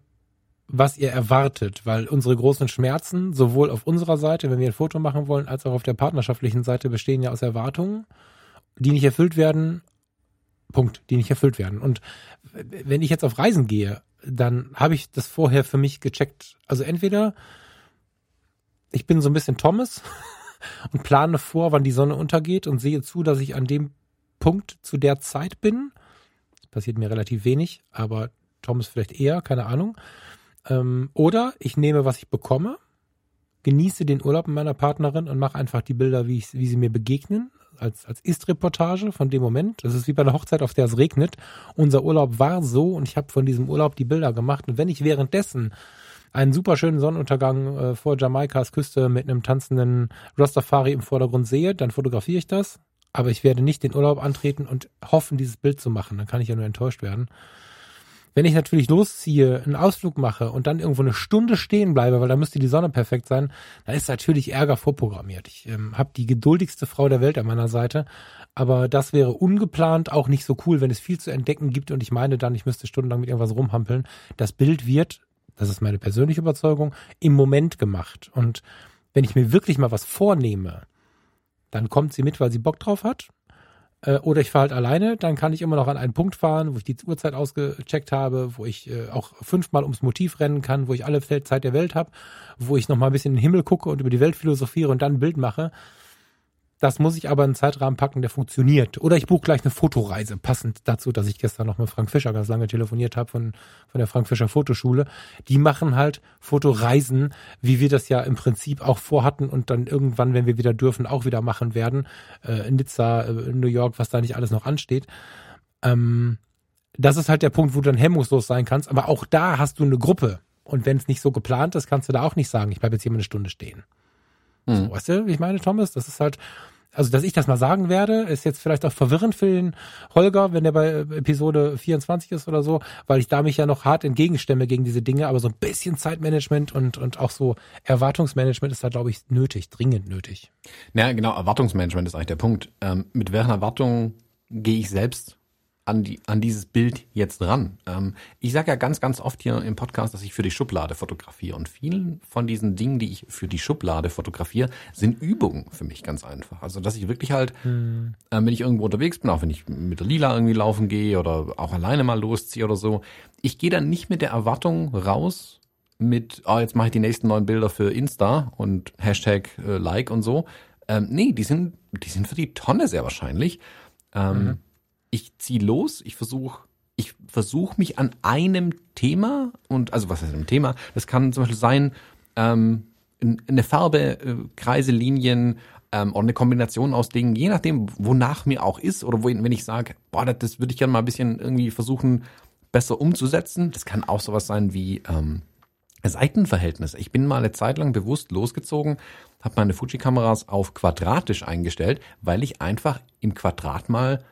was ihr erwartet, weil unsere großen Schmerzen sowohl auf unserer Seite, wenn wir ein Foto machen wollen, als auch auf der partnerschaftlichen Seite bestehen ja aus Erwartungen, die nicht erfüllt werden. Punkt, die nicht erfüllt werden. Und wenn ich jetzt auf Reisen gehe, dann habe ich das vorher für mich gecheckt. Also entweder ich bin so ein bisschen Thomas und plane vor, wann die Sonne untergeht und sehe zu, dass ich an dem Punkt zu der Zeit bin passiert mir relativ wenig, aber Thomas vielleicht eher, keine Ahnung. Ähm, oder ich nehme, was ich bekomme, genieße den Urlaub mit meiner Partnerin und mache einfach die Bilder, wie, ich, wie sie mir begegnen, als, als Ist-Reportage von dem Moment. Das ist wie bei einer Hochzeit, auf der es regnet. Unser Urlaub war so und ich habe von diesem Urlaub die Bilder gemacht. Und wenn ich währenddessen einen super schönen Sonnenuntergang äh, vor Jamaikas Küste mit einem tanzenden Rastafari im Vordergrund sehe, dann fotografiere ich das, aber ich werde nicht den Urlaub antreten und hoffen, dieses Bild zu machen. Dann kann ich ja nur enttäuscht werden. Wenn ich natürlich losziehe, einen Ausflug mache und dann irgendwo eine Stunde stehen bleibe, weil da müsste die Sonne perfekt sein, dann ist natürlich Ärger vorprogrammiert. Ich ähm, habe die geduldigste Frau der Welt an meiner Seite, aber das wäre ungeplant auch nicht so cool, wenn es viel zu entdecken gibt und ich meine dann, ich müsste stundenlang mit irgendwas rumhampeln. Das Bild wird, das ist meine persönliche Überzeugung, im Moment gemacht. Und wenn ich mir wirklich mal was vornehme, dann kommt sie mit, weil sie Bock drauf hat. Äh, oder ich fahre halt alleine, dann kann ich immer noch an einen Punkt fahren, wo ich die Uhrzeit ausgecheckt habe, wo ich äh, auch fünfmal ums Motiv rennen kann, wo ich alle Zeit der Welt habe, wo ich noch mal ein bisschen in den Himmel gucke und über die Welt philosophiere und dann ein Bild mache. Das muss ich aber in einen Zeitrahmen packen, der funktioniert. Oder ich buche gleich eine Fotoreise, passend dazu, dass ich gestern noch mit Frank Fischer ganz lange telefoniert habe von, von der Frank Fischer Fotoschule. Die machen halt Fotoreisen, wie wir das ja im Prinzip auch vorhatten und dann irgendwann, wenn wir wieder dürfen, auch wieder machen werden. Äh, in Nizza, äh, in New York, was da nicht alles noch ansteht. Ähm, das ist halt der Punkt, wo du dann hemmungslos sein kannst. Aber auch da hast du eine Gruppe. Und wenn es nicht so geplant ist, kannst du da auch nicht sagen, ich bleibe jetzt hier mal eine Stunde stehen. Mhm. So, weißt du, wie ich meine, Thomas? Das ist halt, also dass ich das mal sagen werde, ist jetzt vielleicht auch verwirrend für den Holger, wenn der bei Episode 24 ist oder so, weil ich da mich ja noch hart entgegenstemme gegen diese Dinge, aber so ein bisschen Zeitmanagement und, und auch so Erwartungsmanagement ist da, glaube ich, nötig, dringend nötig. Ja, genau, Erwartungsmanagement ist eigentlich der Punkt. Ähm, mit welchen Erwartungen gehe ich selbst an, die, an dieses Bild jetzt ran. Ähm, ich sage ja ganz, ganz oft hier im Podcast, dass ich für die Schublade fotografiere. Und vielen von diesen Dingen, die ich für die Schublade fotografiere, sind Übungen für mich ganz einfach. Also, dass ich wirklich halt, hm. äh, wenn ich irgendwo unterwegs bin, auch wenn ich mit der Lila irgendwie laufen gehe oder auch alleine mal losziehe oder so, ich gehe dann nicht mit der Erwartung raus, mit, oh, jetzt mache ich die nächsten neuen Bilder für Insta und Hashtag äh, Like und so. Ähm, nee, die sind, die sind für die Tonne sehr wahrscheinlich. Ähm, mhm ich ziehe los, ich versuche ich versuche mich an einem Thema und also was heißt einem Thema? Das kann zum Beispiel sein ähm, eine Farbe, äh, Kreise, Linien ähm, oder eine Kombination aus Dingen, je nachdem, wonach mir auch ist oder wohin, wenn ich sage, boah, das, das würde ich gerne mal ein bisschen irgendwie versuchen besser umzusetzen. Das kann auch sowas sein wie ähm, Seitenverhältnis. Ich bin mal eine Zeit lang bewusst losgezogen, habe meine Fuji-Kameras auf quadratisch eingestellt, weil ich einfach im Quadrat mal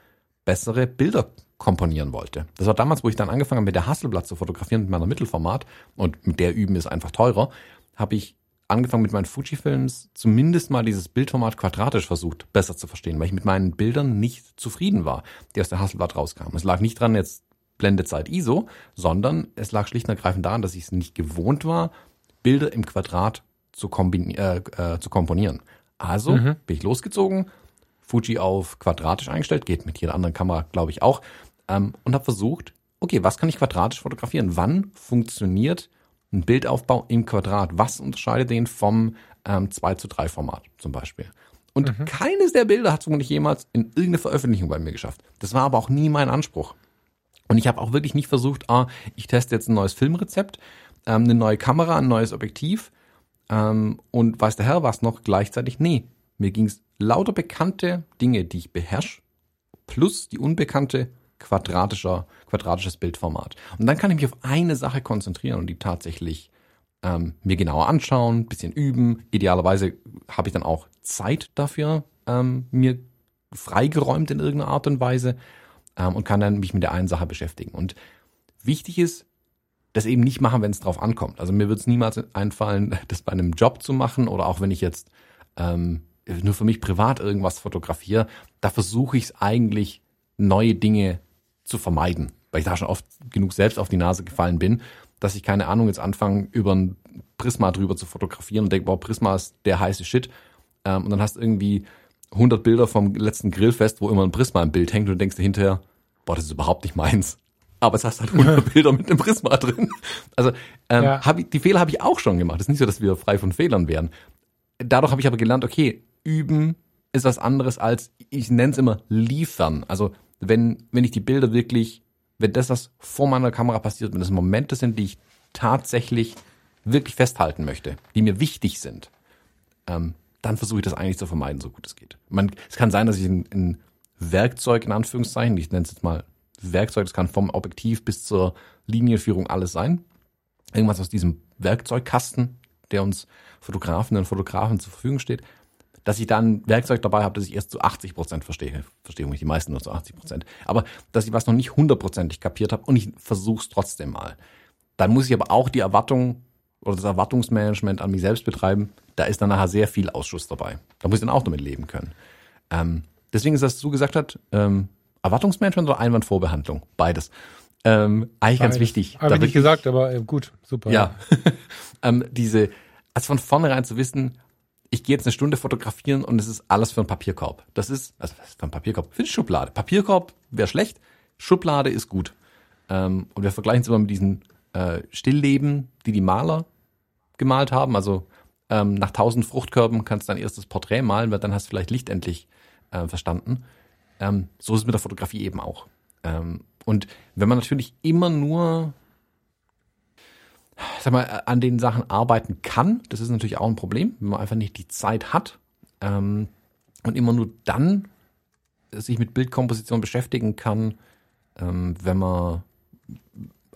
bessere Bilder komponieren wollte. Das war damals, wo ich dann angefangen habe, mit der Hasselblatt zu fotografieren, mit meiner Mittelformat und mit der üben ist einfach teurer, habe ich angefangen mit meinen Fujifilms zumindest mal dieses Bildformat quadratisch versucht, besser zu verstehen, weil ich mit meinen Bildern nicht zufrieden war, die aus der Hasselblad rauskamen. Es lag nicht dran, jetzt Blendezeit ISO, sondern es lag schlicht und ergreifend daran, dass ich es nicht gewohnt war, Bilder im Quadrat zu, äh, äh, zu komponieren. Also mhm. bin ich losgezogen, Fuji auf quadratisch eingestellt, geht mit jeder anderen Kamera, glaube ich, auch, ähm, und habe versucht, okay, was kann ich quadratisch fotografieren? Wann funktioniert ein Bildaufbau im Quadrat? Was unterscheidet den vom ähm, 2 zu 3 Format zum Beispiel? Und mhm. keines der Bilder hat es jemals in irgendeine Veröffentlichung bei mir geschafft. Das war aber auch nie mein Anspruch. Und ich habe auch wirklich nicht versucht, ah, ich teste jetzt ein neues Filmrezept, ähm, eine neue Kamera, ein neues Objektiv ähm, und weiß der Herr was noch gleichzeitig. Nee, mir ging es lauter bekannte Dinge, die ich beherrsche, plus die unbekannte quadratischer, quadratisches Bildformat. Und dann kann ich mich auf eine Sache konzentrieren und die tatsächlich ähm, mir genauer anschauen, bisschen üben. Idealerweise habe ich dann auch Zeit dafür ähm, mir freigeräumt in irgendeiner Art und Weise ähm, und kann dann mich mit der einen Sache beschäftigen. Und wichtig ist, das eben nicht machen, wenn es drauf ankommt. Also mir wird es niemals einfallen, das bei einem Job zu machen oder auch wenn ich jetzt ähm, nur für mich privat irgendwas fotografiere, da versuche ich es eigentlich, neue Dinge zu vermeiden, weil ich da schon oft genug selbst auf die Nase gefallen bin, dass ich keine Ahnung jetzt anfange, über ein Prisma drüber zu fotografieren und denke, boah, Prisma ist der heiße Shit. Ähm, und dann hast du irgendwie 100 Bilder vom letzten Grillfest, wo immer ein Prisma im Bild hängt und du denkst dir hinterher, boah, das ist überhaupt nicht meins. Aber es hast halt 100 Bilder mit einem Prisma drin. Also ähm, ja. hab ich, die Fehler habe ich auch schon gemacht. Es ist nicht so, dass wir frei von Fehlern wären. Dadurch habe ich aber gelernt, okay, üben ist was anderes als, ich nenne es immer liefern. Also wenn, wenn ich die Bilder wirklich, wenn das, was vor meiner Kamera passiert, wenn das Momente sind, die ich tatsächlich wirklich festhalten möchte, die mir wichtig sind, ähm, dann versuche ich das eigentlich zu vermeiden, so gut es geht. Man, es kann sein, dass ich ein, ein Werkzeug, in Anführungszeichen, ich nenne es jetzt mal Werkzeug, das kann vom Objektiv bis zur Linienführung alles sein. Irgendwas aus diesem Werkzeugkasten, der uns Fotografen und Fotografen zur Verfügung steht, dass ich dann Werkzeug dabei habe, das ich erst zu 80 Prozent verstehe. Verstehe ich die meisten nur zu 80 Prozent. Aber dass ich was noch nicht hundertprozentig kapiert habe und ich versuche es trotzdem mal. Dann muss ich aber auch die Erwartung oder das Erwartungsmanagement an mich selbst betreiben. Da ist dann nachher sehr viel Ausschuss dabei. Da muss ich dann auch damit leben können. Ähm, deswegen ist das, was du gesagt hast, ähm, Erwartungsmanagement oder Einwandvorbehandlung? Beides. Ähm, eigentlich Beides. ganz wichtig. Habe ich nicht gesagt, aber äh, gut, super. Ja. ähm, diese, also von vornherein zu wissen, ich gehe jetzt eine Stunde fotografieren und es ist alles für einen Papierkorb. Das ist, also was ist für einen Papierkorb? Für die Schublade. Papierkorb wäre schlecht, Schublade ist gut. Ähm, und wir vergleichen es immer mit diesen äh, Stillleben, die die Maler gemalt haben. Also ähm, nach tausend Fruchtkörben kannst du dein erstes Porträt malen, weil dann hast du vielleicht Licht endlich äh, verstanden. Ähm, so ist es mit der Fotografie eben auch. Ähm, und wenn man natürlich immer nur sag mal, an den Sachen arbeiten kann, das ist natürlich auch ein Problem, wenn man einfach nicht die Zeit hat ähm, und immer nur dann sich mit Bildkomposition beschäftigen kann, ähm, wenn man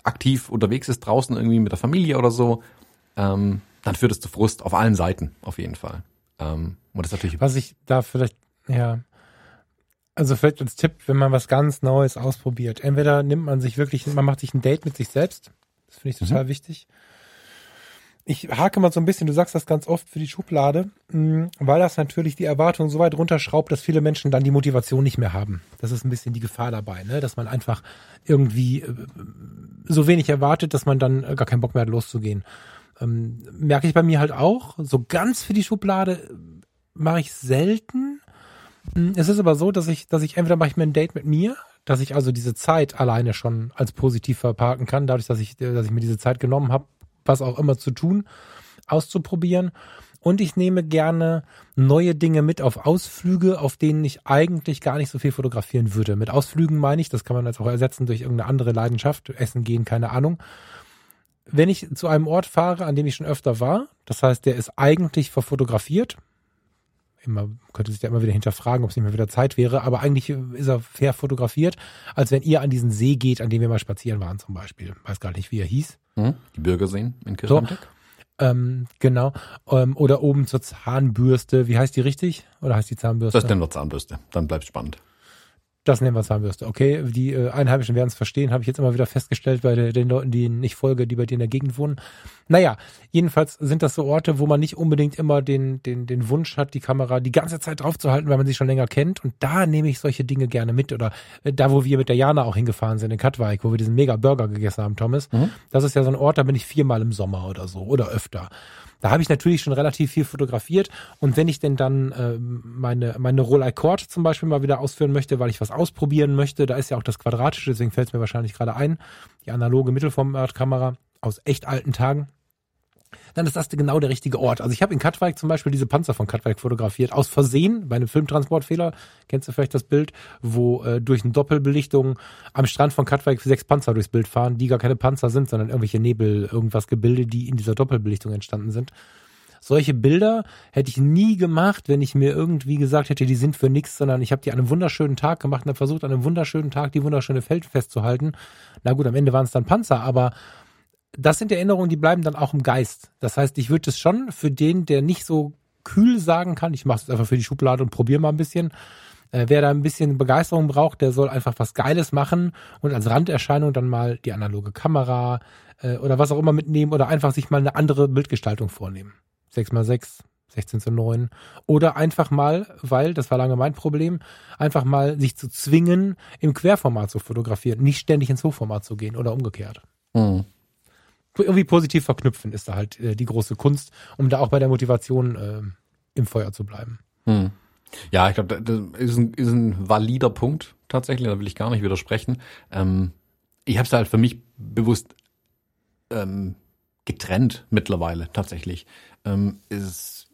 aktiv unterwegs ist draußen irgendwie mit der Familie oder so, ähm, dann führt es zu Frust auf allen Seiten auf jeden Fall. Ähm, und das natürlich was ich da vielleicht ja also vielleicht als Tipp, wenn man was ganz Neues ausprobiert, entweder nimmt man sich wirklich, man macht sich ein Date mit sich selbst das finde ich total mhm. wichtig. Ich hake mal so ein bisschen, du sagst das ganz oft für die Schublade, mm, weil das natürlich die Erwartung so weit runterschraubt, dass viele Menschen dann die Motivation nicht mehr haben. Das ist ein bisschen die Gefahr dabei, ne? dass man einfach irgendwie äh, so wenig erwartet, dass man dann gar keinen Bock mehr hat, loszugehen. Ähm, merke ich bei mir halt auch. So ganz für die Schublade mache ich selten. Mm, es ist aber so, dass ich, dass ich entweder mache ich mir ein Date mit mir dass ich also diese Zeit alleine schon als positiv verparken kann, dadurch, dass ich, dass ich mir diese Zeit genommen habe, was auch immer zu tun, auszuprobieren. Und ich nehme gerne neue Dinge mit auf Ausflüge, auf denen ich eigentlich gar nicht so viel fotografieren würde. Mit Ausflügen meine ich, das kann man jetzt auch ersetzen durch irgendeine andere Leidenschaft, Essen gehen, keine Ahnung. Wenn ich zu einem Ort fahre, an dem ich schon öfter war, das heißt, der ist eigentlich verfotografiert, immer, könnte sich da immer wieder hinterfragen, ob es nicht mehr wieder Zeit wäre, aber eigentlich ist er fair fotografiert, als wenn ihr an diesen See geht, an dem wir mal spazieren waren zum Beispiel. Weiß gar nicht, wie er hieß. Mhm. Die Bürgerseen in Kirchhamdeck. So. Ähm, genau. Ähm, oder oben zur Zahnbürste. Wie heißt die richtig? Oder heißt die Zahnbürste? Das ist denn nur Zahnbürste. Dann bleibt spannend. Das nehmen wir Zahnbürste. Okay, die äh, Einheimischen werden es verstehen, habe ich jetzt immer wieder festgestellt bei de, den Leuten, die ich folge, die bei dir in der Gegend wohnen. Naja, jedenfalls sind das so Orte, wo man nicht unbedingt immer den, den, den Wunsch hat, die Kamera die ganze Zeit draufzuhalten, weil man sie schon länger kennt. Und da nehme ich solche Dinge gerne mit. Oder äh, da, wo wir mit der Jana auch hingefahren sind, in Katwijk, wo wir diesen mega Burger gegessen haben, Thomas. Mhm. Das ist ja so ein Ort, da bin ich viermal im Sommer oder so oder öfter. Da habe ich natürlich schon relativ viel fotografiert. Und wenn ich denn dann äh, meine, meine Rollei Cord zum Beispiel mal wieder ausführen möchte, weil ich was ausprobieren möchte, da ist ja auch das Quadratische, deswegen fällt es mir wahrscheinlich gerade ein, die analoge Mittelformatkamera aus echt alten Tagen dann ist das genau der richtige Ort. Also ich habe in Katwijk zum Beispiel diese Panzer von Katwijk fotografiert, aus Versehen, bei einem Filmtransportfehler, kennst du vielleicht das Bild, wo äh, durch eine Doppelbelichtung am Strand von Katwijk sechs Panzer durchs Bild fahren, die gar keine Panzer sind, sondern irgendwelche Nebel, irgendwas Gebilde, die in dieser Doppelbelichtung entstanden sind. Solche Bilder hätte ich nie gemacht, wenn ich mir irgendwie gesagt hätte, die sind für nichts, sondern ich habe die an einem wunderschönen Tag gemacht und habe versucht, an einem wunderschönen Tag die wunderschöne Feld festzuhalten. Na gut, am Ende waren es dann Panzer, aber das sind Erinnerungen, die bleiben dann auch im Geist. Das heißt, ich würde es schon für den, der nicht so kühl sagen kann, ich mache es einfach für die Schublade und probiere mal ein bisschen. Äh, wer da ein bisschen Begeisterung braucht, der soll einfach was Geiles machen und als Randerscheinung dann mal die analoge Kamera äh, oder was auch immer mitnehmen oder einfach sich mal eine andere Bildgestaltung vornehmen. 6x6, 16 zu 9. Oder einfach mal, weil, das war lange mein Problem, einfach mal sich zu zwingen, im Querformat zu fotografieren, nicht ständig ins Hochformat zu gehen oder umgekehrt. Mhm irgendwie positiv verknüpfen ist da halt äh, die große Kunst, um da auch bei der Motivation äh, im Feuer zu bleiben. Hm. Ja, ich glaube, das ist ein, ist ein valider Punkt tatsächlich, da will ich gar nicht widersprechen. Ähm, ich habe es halt für mich bewusst ähm, getrennt mittlerweile tatsächlich. Ähm, ist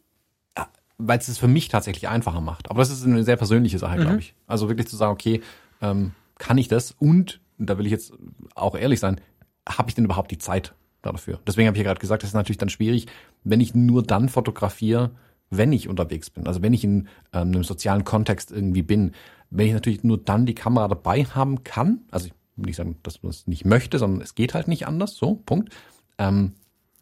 weil es es für mich tatsächlich einfacher macht. Aber das ist eine sehr persönliche Sache, mhm. glaube ich. Also wirklich zu sagen, okay, ähm, kann ich das? Und, da will ich jetzt auch ehrlich sein, habe ich denn überhaupt die Zeit dafür. Deswegen habe ich ja gerade gesagt, das ist natürlich dann schwierig, wenn ich nur dann fotografiere, wenn ich unterwegs bin. Also wenn ich in ähm, einem sozialen Kontext irgendwie bin, wenn ich natürlich nur dann die Kamera dabei haben kann, also ich will nicht sagen, dass man es nicht möchte, sondern es geht halt nicht anders, so, Punkt, ähm,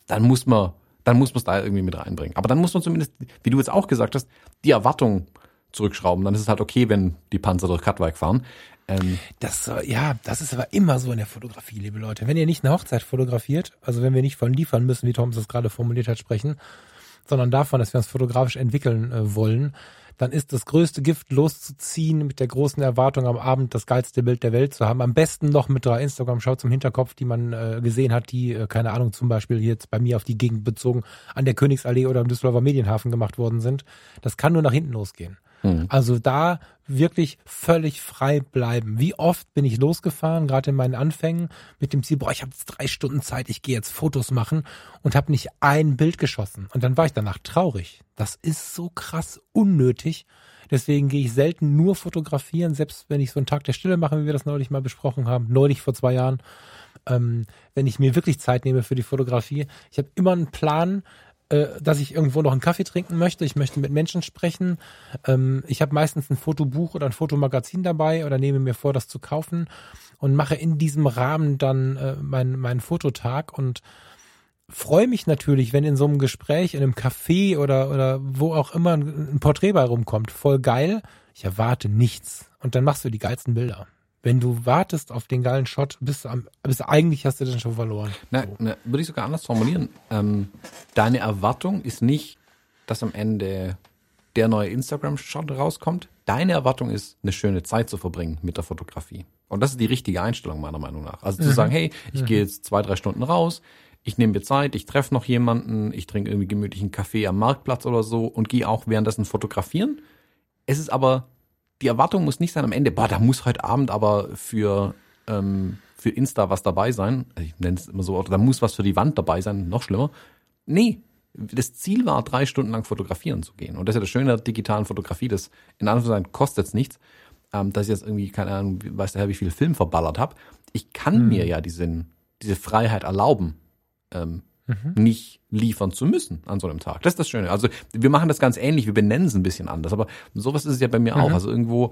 dann muss man, dann muss man es da irgendwie mit reinbringen. Aber dann muss man zumindest, wie du jetzt auch gesagt hast, die Erwartung zurückschrauben. Dann ist es halt okay, wenn die Panzer durch Katwijk fahren. Ähm, das, ja, das ist aber immer so in der Fotografie, liebe Leute. Wenn ihr nicht eine Hochzeit fotografiert, also wenn wir nicht von liefern müssen, wie Thomas das gerade formuliert hat, sprechen, sondern davon, dass wir uns fotografisch entwickeln äh, wollen, dann ist das größte Gift loszuziehen mit der großen Erwartung am Abend das geilste Bild der Welt zu haben. Am besten noch mit drei Instagram-Shots im Hinterkopf, die man äh, gesehen hat, die, äh, keine Ahnung, zum Beispiel jetzt bei mir auf die Gegend bezogen an der Königsallee oder im Düsseldorfer Medienhafen gemacht worden sind. Das kann nur nach hinten losgehen. Mhm. Also da wirklich völlig frei bleiben. Wie oft bin ich losgefahren, gerade in meinen Anfängen, mit dem Ziel, boah, ich habe jetzt drei Stunden Zeit, ich gehe jetzt Fotos machen und habe nicht ein Bild geschossen. Und dann war ich danach traurig. Das ist so krass unnötig. Deswegen gehe ich selten nur fotografieren, selbst wenn ich so einen Tag der Stille mache, wie wir das neulich mal besprochen haben, neulich vor zwei Jahren. Ähm, wenn ich mir wirklich Zeit nehme für die Fotografie. Ich habe immer einen Plan, äh, dass ich irgendwo noch einen Kaffee trinken möchte. Ich möchte mit Menschen sprechen. Ähm, ich habe meistens ein Fotobuch oder ein Fotomagazin dabei oder nehme mir vor, das zu kaufen und mache in diesem Rahmen dann äh, meinen mein Fototag und freue mich natürlich, wenn in so einem Gespräch, in einem Café oder, oder wo auch immer ein, ein Porträt bei rumkommt. Voll geil. Ich erwarte nichts. Und dann machst du die geilsten Bilder wenn du wartest auf den geilen Shot, bist du, am, bist eigentlich hast du den schon verloren. Na, so. na, würde ich sogar anders formulieren. Ähm, deine Erwartung ist nicht, dass am Ende der neue Instagram-Shot rauskommt. Deine Erwartung ist, eine schöne Zeit zu verbringen mit der Fotografie. Und das ist die richtige Einstellung meiner Meinung nach. Also zu mhm. sagen, hey, ich mhm. gehe jetzt zwei, drei Stunden raus, ich nehme mir Zeit, ich treffe noch jemanden, ich trinke irgendwie gemütlichen Kaffee am Marktplatz oder so und gehe auch währenddessen fotografieren. Es ist aber die Erwartung muss nicht sein am Ende, boah, da muss heute Abend aber für, ähm, für Insta was dabei sein. Ich nenne es immer so, da muss was für die Wand dabei sein, noch schlimmer. Nee, das Ziel war, drei Stunden lang fotografieren zu gehen. Und das ist ja das Schöne der digitalen Fotografie, das in Anführungszeichen kostet es nichts, ähm, dass ich jetzt irgendwie, keine Ahnung, weiß der Herr, wie viel Film verballert habe. Ich kann mhm. mir ja diesen, diese Freiheit erlauben, ähm, mhm. nicht liefern zu müssen an so einem Tag. Das ist das Schöne. Also wir machen das ganz ähnlich, wir benennen es ein bisschen anders, aber sowas ist es ja bei mir mhm. auch. Also irgendwo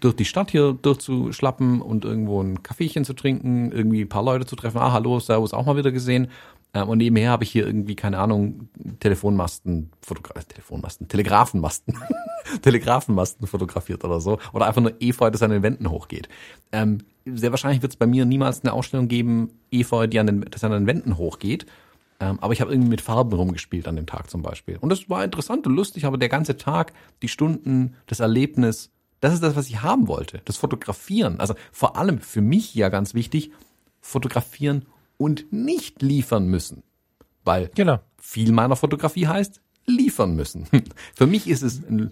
durch die Stadt hier durchzuschlappen und irgendwo ein Kaffeechen zu trinken, irgendwie ein paar Leute zu treffen, ah, hallo, Servus, auch mal wieder gesehen. Ähm, und nebenher habe ich hier irgendwie, keine Ahnung, Telefonmasten, Fotogra äh, Telefonmasten, Telegrafenmasten, Telegrafenmasten fotografiert oder so. Oder einfach nur Efeu, das an den Wänden hochgeht. Ähm, sehr wahrscheinlich wird es bei mir niemals eine Ausstellung geben, Efeu, die an den, das an den Wänden hochgeht. Ähm, aber ich habe irgendwie mit Farben rumgespielt an dem Tag zum Beispiel. Und das war interessant und lustig, aber der ganze Tag, die Stunden, das Erlebnis, das ist das, was ich haben wollte. Das Fotografieren. Also vor allem für mich ja ganz wichtig, fotografieren und nicht liefern müssen. Weil genau. viel meiner Fotografie heißt, liefern müssen. Für mich ist es ein,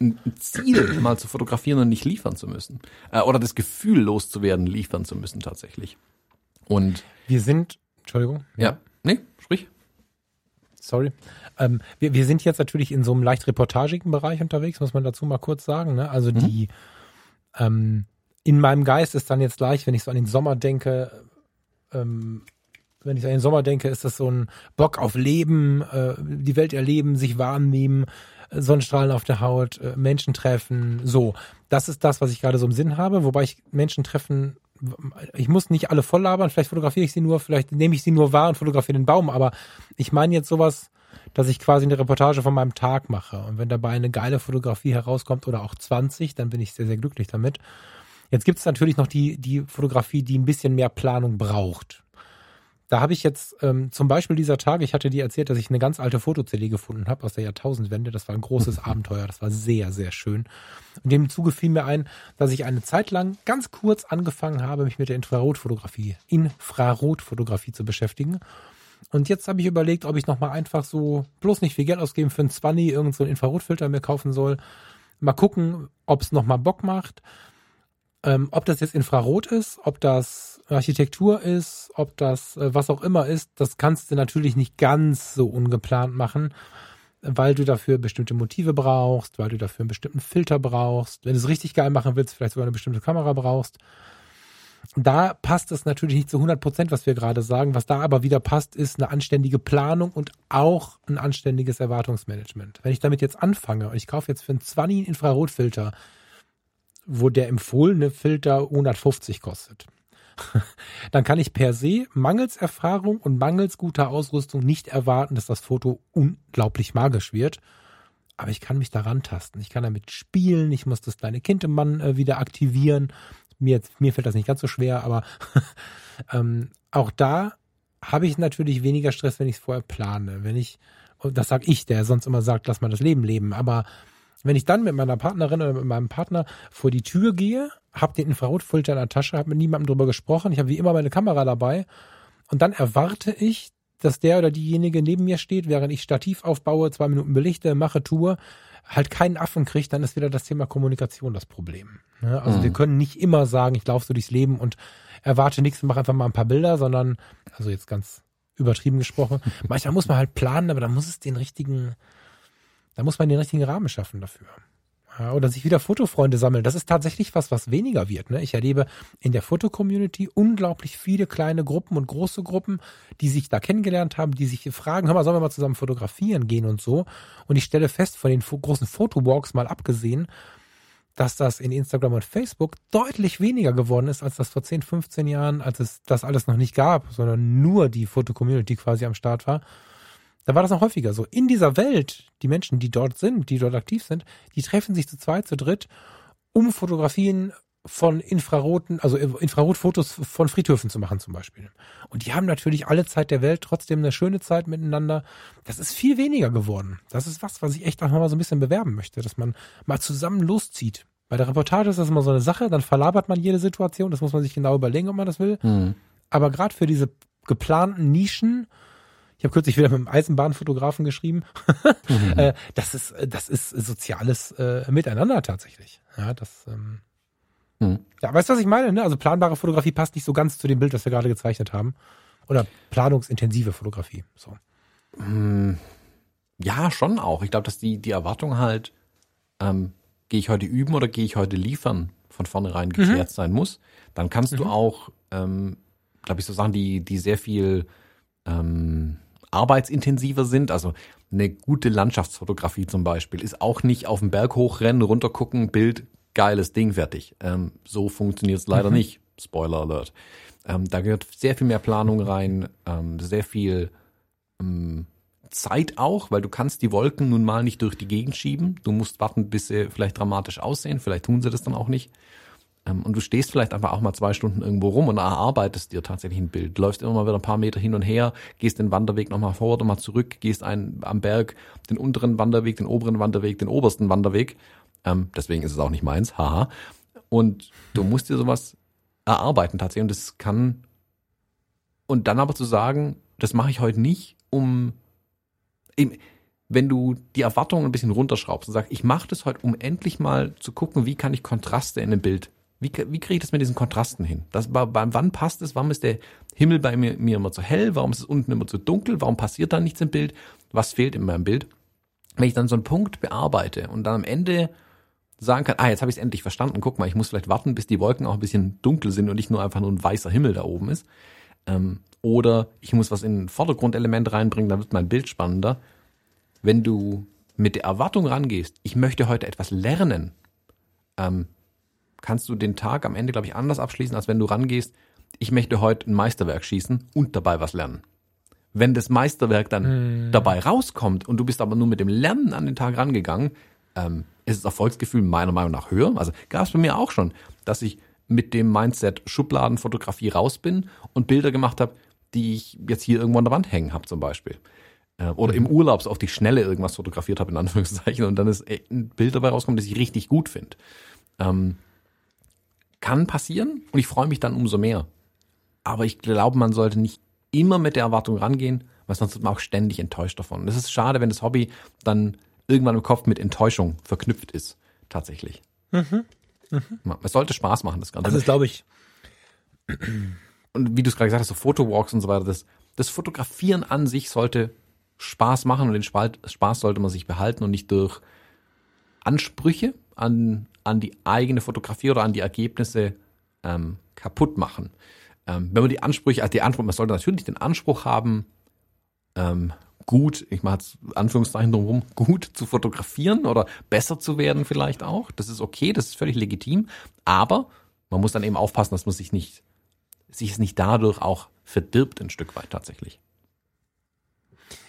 ein, Ziel, mal zu fotografieren und nicht liefern zu müssen. Äh, oder das Gefühl loszuwerden, liefern zu müssen tatsächlich. Und wir sind, Entschuldigung. Ja, ja nee. Sorry. Ähm, wir, wir sind jetzt natürlich in so einem leicht reportagigen Bereich unterwegs, muss man dazu mal kurz sagen. Ne? Also mhm. die ähm, in meinem Geist ist dann jetzt gleich, wenn ich so an den Sommer denke, ähm, wenn ich an den Sommer denke, ist das so ein Bock auf Leben, äh, die Welt erleben, sich warm nehmen, äh, Sonnenstrahlen auf der Haut, äh, Menschen treffen, so. Das ist das, was ich gerade so im Sinn habe, wobei ich Menschen treffen, ich muss nicht alle voll labern, vielleicht fotografiere ich sie nur, vielleicht nehme ich sie nur wahr und fotografiere den Baum, aber ich meine jetzt sowas, dass ich quasi eine Reportage von meinem Tag mache. Und wenn dabei eine geile Fotografie herauskommt oder auch 20, dann bin ich sehr, sehr glücklich damit. Jetzt gibt es natürlich noch die, die Fotografie, die ein bisschen mehr Planung braucht. Da habe ich jetzt ähm, zum Beispiel dieser Tage, ich hatte dir erzählt, dass ich eine ganz alte Foto-CD gefunden habe aus der Jahrtausendwende. Das war ein großes Abenteuer. Das war sehr, sehr schön. Und dem Zuge fiel mir ein, dass ich eine Zeit lang ganz kurz angefangen habe, mich mit der Infrarotfotografie, Infrarotfotografie zu beschäftigen. Und jetzt habe ich überlegt, ob ich nochmal einfach so bloß nicht viel Geld ausgeben für einen 20 irgend so Infrarotfilter mir kaufen soll. Mal gucken, ob es nochmal Bock macht. Ähm, ob das jetzt Infrarot ist, ob das Architektur ist, ob das äh, was auch immer ist, das kannst du natürlich nicht ganz so ungeplant machen, weil du dafür bestimmte Motive brauchst, weil du dafür einen bestimmten Filter brauchst. Wenn du es richtig geil machen willst, vielleicht sogar eine bestimmte Kamera brauchst. Da passt es natürlich nicht zu 100 Prozent, was wir gerade sagen. Was da aber wieder passt, ist eine anständige Planung und auch ein anständiges Erwartungsmanagement. Wenn ich damit jetzt anfange und ich kaufe jetzt für einen 20 Infrarotfilter wo der empfohlene Filter 150 kostet. Dann kann ich per se mangels Erfahrung und mangels guter Ausrüstung nicht erwarten, dass das Foto unglaublich magisch wird. Aber ich kann mich daran tasten. Ich kann damit spielen. Ich muss das kleine Kind im Mann äh, wieder aktivieren. Mir, mir fällt das nicht ganz so schwer, aber ähm, auch da habe ich natürlich weniger Stress, wenn ich es vorher plane. Wenn ich, das sage ich, der sonst immer sagt, lass mal das Leben leben. Aber wenn ich dann mit meiner Partnerin oder mit meinem Partner vor die Tür gehe, habe den Infrarotfilter in der Tasche, habe mit niemandem drüber gesprochen, ich habe wie immer meine Kamera dabei und dann erwarte ich, dass der oder diejenige neben mir steht, während ich Stativ aufbaue, zwei Minuten belichte, mache Tour, halt keinen Affen kriegt, dann ist wieder das Thema Kommunikation das Problem. Also mhm. wir können nicht immer sagen, ich laufe so durchs Leben und erwarte nichts und mache einfach mal ein paar Bilder, sondern, also jetzt ganz übertrieben gesprochen, manchmal muss man halt planen, aber da muss es den richtigen, da muss man den richtigen Rahmen schaffen dafür. Ja, oder sich wieder Fotofreunde sammeln. Das ist tatsächlich was, was weniger wird. Ne? Ich erlebe in der Fotocommunity unglaublich viele kleine Gruppen und große Gruppen, die sich da kennengelernt haben, die sich fragen, hör mal, sollen wir mal zusammen fotografieren gehen und so. Und ich stelle fest, von den großen Fotowalks mal abgesehen, dass das in Instagram und Facebook deutlich weniger geworden ist, als das vor 10, 15 Jahren, als es das alles noch nicht gab, sondern nur die Fotocommunity quasi am Start war da war das noch häufiger so. In dieser Welt, die Menschen, die dort sind, die dort aktiv sind, die treffen sich zu zweit, zu dritt, um Fotografien von Infraroten, also Infrarotfotos von Friedhöfen zu machen zum Beispiel. Und die haben natürlich alle Zeit der Welt trotzdem eine schöne Zeit miteinander. Das ist viel weniger geworden. Das ist was, was ich echt auch mal so ein bisschen bewerben möchte, dass man mal zusammen loszieht. Bei der Reportage ist das immer so eine Sache, dann verlabert man jede Situation, das muss man sich genau überlegen, ob man das will. Mhm. Aber gerade für diese geplanten Nischen, ich habe kürzlich wieder mit einem Eisenbahnfotografen geschrieben. mhm. Äh, das ist, das ist soziales äh, Miteinander tatsächlich. Ja, das. Ähm, mhm. Ja, weißt du, was ich meine? Ne? Also planbare Fotografie passt nicht so ganz zu dem Bild, das wir gerade gezeichnet haben. Oder planungsintensive Fotografie. So. Hm. Ja, schon auch. Ich glaube, dass die, die Erwartung halt, ähm, gehe ich heute üben oder gehe ich heute liefern, von vornherein geklärt mhm. sein muss. Dann kannst du mhm. auch, ähm, glaube ich, so Sachen, die, die sehr viel ähm, arbeitsintensiver sind. Also eine gute Landschaftsfotografie zum Beispiel ist auch nicht auf den Berg hochrennen, runtergucken, Bild, geiles Ding, fertig. Ähm, so funktioniert es leider mhm. nicht. Spoiler Alert. Ähm, da gehört sehr viel mehr Planung rein, ähm, sehr viel ähm, Zeit auch, weil du kannst die Wolken nun mal nicht durch die Gegend schieben. Du musst warten, bis sie vielleicht dramatisch aussehen. Vielleicht tun sie das dann auch nicht. Ähm, und du stehst vielleicht einfach auch mal zwei Stunden irgendwo rum und erarbeitest dir tatsächlich ein Bild. Läufst immer mal wieder ein paar Meter hin und her, gehst den Wanderweg nochmal vor oder mal zurück, gehst ein, am Berg den unteren Wanderweg, den oberen Wanderweg, den obersten Wanderweg. Ähm, deswegen ist es auch nicht meins, haha. Und du musst dir sowas erarbeiten tatsächlich. Und das kann, und dann aber zu sagen, das mache ich heute nicht, um, wenn du die Erwartungen ein bisschen runterschraubst und sagst, ich mache das heute, um endlich mal zu gucken, wie kann ich Kontraste in einem Bild, wie, wie kriege ich das mit diesen Kontrasten hin? Das, wann passt es? Warum ist der Himmel bei mir, mir immer zu hell? Warum ist es unten immer zu dunkel? Warum passiert da nichts im Bild? Was fehlt in meinem Bild? Wenn ich dann so einen Punkt bearbeite und dann am Ende sagen kann, ah, jetzt habe ich es endlich verstanden, guck mal, ich muss vielleicht warten, bis die Wolken auch ein bisschen dunkel sind und nicht nur einfach nur ein weißer Himmel da oben ist. Ähm, oder ich muss was in ein Vordergrundelement reinbringen, dann wird mein Bild spannender. Wenn du mit der Erwartung rangehst, ich möchte heute etwas lernen, ähm, kannst du den Tag am Ende, glaube ich, anders abschließen, als wenn du rangehst, ich möchte heute ein Meisterwerk schießen und dabei was lernen. Wenn das Meisterwerk dann hm. dabei rauskommt und du bist aber nur mit dem Lernen an den Tag rangegangen, ähm, ist das Erfolgsgefühl meiner Meinung nach höher. Also gab es bei mir auch schon, dass ich mit dem Mindset Schubladenfotografie raus bin und Bilder gemacht habe, die ich jetzt hier irgendwo an der Wand hängen habe zum Beispiel. Äh, oder im Urlaub so auf die Schnelle irgendwas fotografiert habe, in Anführungszeichen, und dann ist ein Bild dabei rauskommt, das ich richtig gut finde. Ähm, kann passieren und ich freue mich dann umso mehr. Aber ich glaube, man sollte nicht immer mit der Erwartung rangehen, weil sonst wird man auch ständig enttäuscht davon. Das ist schade, wenn das Hobby dann irgendwann im Kopf mit Enttäuschung verknüpft ist, tatsächlich. Mhm. Mhm. Es sollte Spaß machen, das Ganze. Das ist, glaube ich. Und wie du es gerade gesagt hast, so Fotowalks und so weiter, das, das Fotografieren an sich sollte Spaß machen und den Spaß sollte man sich behalten und nicht durch Ansprüche an, an die eigene Fotografie oder an die Ergebnisse ähm, kaputt machen. Ähm, wenn man die Ansprüche, also die Anspruch, man sollte natürlich den Anspruch haben, ähm, gut, ich mache jetzt Anführungszeichen drumherum, gut zu fotografieren oder besser zu werden vielleicht auch. Das ist okay, das ist völlig legitim. Aber man muss dann eben aufpassen, dass man sich nicht, sich es nicht dadurch auch verdirbt ein Stück weit tatsächlich.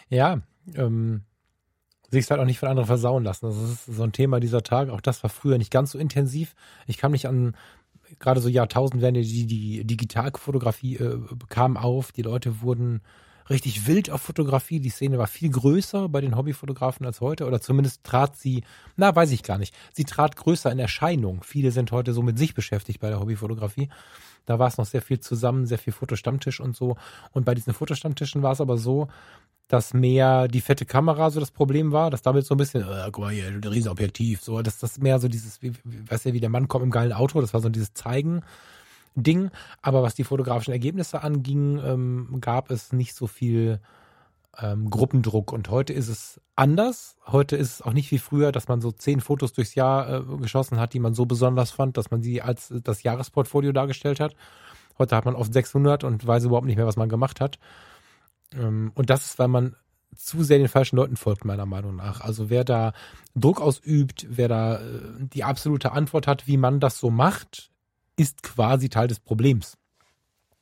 Ja, ähm, sich halt auch nicht von anderen versauen lassen. Das ist so ein Thema dieser Tage. Auch das war früher nicht ganz so intensiv. Ich kann mich an gerade so Jahrtausendwende, die, die Digitalfotografie äh, kam auf. Die Leute wurden richtig wild auf Fotografie. Die Szene war viel größer bei den Hobbyfotografen als heute. Oder zumindest trat sie, na, weiß ich gar nicht. Sie trat größer in Erscheinung. Viele sind heute so mit sich beschäftigt bei der Hobbyfotografie. Da war es noch sehr viel zusammen, sehr viel Fotostammtisch und so. Und bei diesen Fotostammtischen war es aber so, dass mehr die fette Kamera so das Problem war, dass damit so ein bisschen, äh, guck mal hier, ein Riesenobjektiv, so, dass das mehr so dieses, wie, weißt du, wie der Mann kommt im geilen Auto, das war so dieses Zeigen. Ding. Aber was die fotografischen Ergebnisse anging, ähm, gab es nicht so viel ähm, Gruppendruck. Und heute ist es anders. Heute ist es auch nicht wie früher, dass man so zehn Fotos durchs Jahr äh, geschossen hat, die man so besonders fand, dass man sie als das Jahresportfolio dargestellt hat. Heute hat man oft 600 und weiß überhaupt nicht mehr, was man gemacht hat. Ähm, und das ist, weil man zu sehr den falschen Leuten folgt, meiner Meinung nach. Also wer da Druck ausübt, wer da äh, die absolute Antwort hat, wie man das so macht, ist quasi Teil des Problems.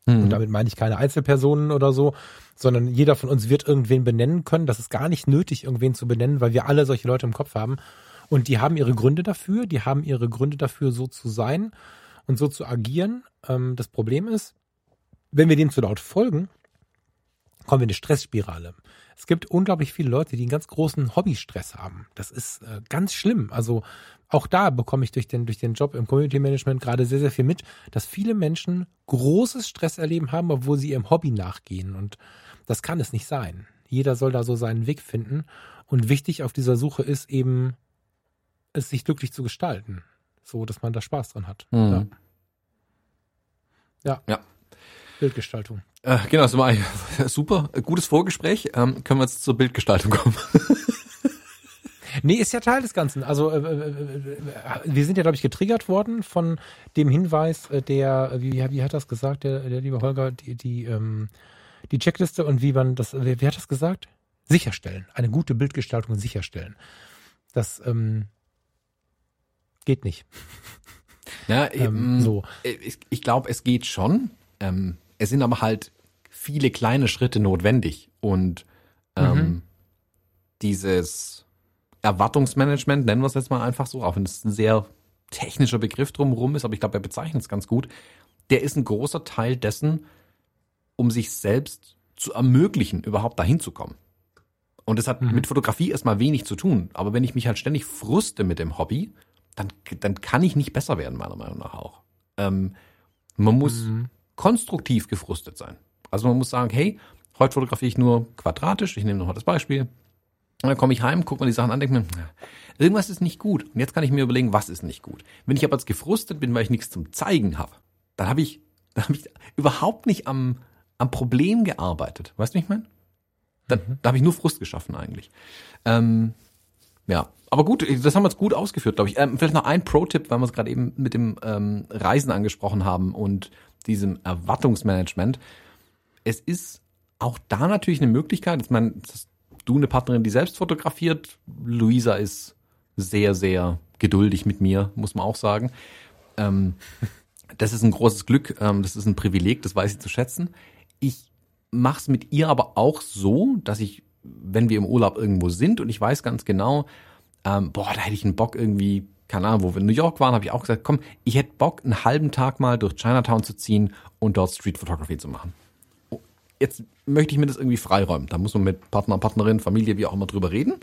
Mhm. Und damit meine ich keine Einzelpersonen oder so, sondern jeder von uns wird irgendwen benennen können. Das ist gar nicht nötig, irgendwen zu benennen, weil wir alle solche Leute im Kopf haben. Und die haben ihre Gründe dafür, die haben ihre Gründe dafür, so zu sein und so zu agieren. Ähm, das Problem ist, wenn wir dem zu laut folgen, kommen wir in eine Stressspirale. Es gibt unglaublich viele Leute, die einen ganz großen Hobbystress haben. Das ist äh, ganz schlimm. Also auch da bekomme ich durch den, durch den Job im Community Management gerade sehr, sehr viel mit, dass viele Menschen großes Stress erleben haben, obwohl sie ihrem Hobby nachgehen. Und das kann es nicht sein. Jeder soll da so seinen Weg finden. Und wichtig auf dieser Suche ist eben, es sich glücklich zu gestalten. So, dass man da Spaß dran hat. Mhm. Ja. ja. ja. Bildgestaltung. Äh, genau, das war super. Gutes Vorgespräch. Ähm, können wir jetzt zur Bildgestaltung kommen? nee, ist ja Teil des Ganzen. Also äh, äh, äh wir sind ja, glaube ich, getriggert worden von dem Hinweis, äh, der, wie, wie hat das gesagt, der, der liebe Holger, die, die, ähm, die Checkliste und wie man das, wie, wie hat das gesagt? Sicherstellen. Eine gute Bildgestaltung sicherstellen. Das ähm, geht nicht. Ja, ähm, so. Ich, ich glaube, es geht schon. Ähm, es sind aber halt viele kleine Schritte notwendig und ähm, mhm. dieses Erwartungsmanagement, nennen wir es jetzt mal einfach so, auch wenn es ein sehr technischer Begriff drumherum ist, aber ich glaube, er bezeichnet es ganz gut. Der ist ein großer Teil dessen, um sich selbst zu ermöglichen, überhaupt dahin zu kommen. Und das hat mhm. mit Fotografie erstmal wenig zu tun. Aber wenn ich mich halt ständig fruste mit dem Hobby, dann, dann kann ich nicht besser werden, meiner Meinung nach auch. Ähm, man muss mhm. konstruktiv gefrustet sein. Also man muss sagen, hey, heute fotografiere ich nur quadratisch. Ich nehme nochmal das Beispiel. Und dann komme ich heim, gucke mir die Sachen an, denke mir, irgendwas ist nicht gut. Und jetzt kann ich mir überlegen, was ist nicht gut. Wenn ich aber jetzt gefrustet bin, weil ich nichts zum Zeigen habe, dann habe ich, dann habe ich überhaupt nicht am, am Problem gearbeitet. Weißt du, wie ich meine? Da, mhm. da habe ich nur Frust geschaffen eigentlich. Ähm, ja, aber gut, das haben wir jetzt gut ausgeführt, glaube ich. Ähm, vielleicht noch ein Pro-Tipp, weil wir es gerade eben mit dem ähm, Reisen angesprochen haben und diesem Erwartungsmanagement. Es ist auch da natürlich eine Möglichkeit. Ich meine, du eine Partnerin, die selbst fotografiert. Luisa ist sehr, sehr geduldig mit mir, muss man auch sagen. Ähm, das ist ein großes Glück, ähm, das ist ein Privileg, das weiß ich zu schätzen. Ich mache es mit ihr aber auch so, dass ich, wenn wir im Urlaub irgendwo sind und ich weiß ganz genau, ähm, boah, da hätte ich einen Bock irgendwie, keine Ahnung, wo wir in New York waren, habe ich auch gesagt, komm, ich hätte Bock, einen halben Tag mal durch Chinatown zu ziehen und dort Street Photography zu machen. Jetzt möchte ich mir das irgendwie freiräumen. Da muss man mit Partner, Partnerin, Familie, wie auch immer drüber reden.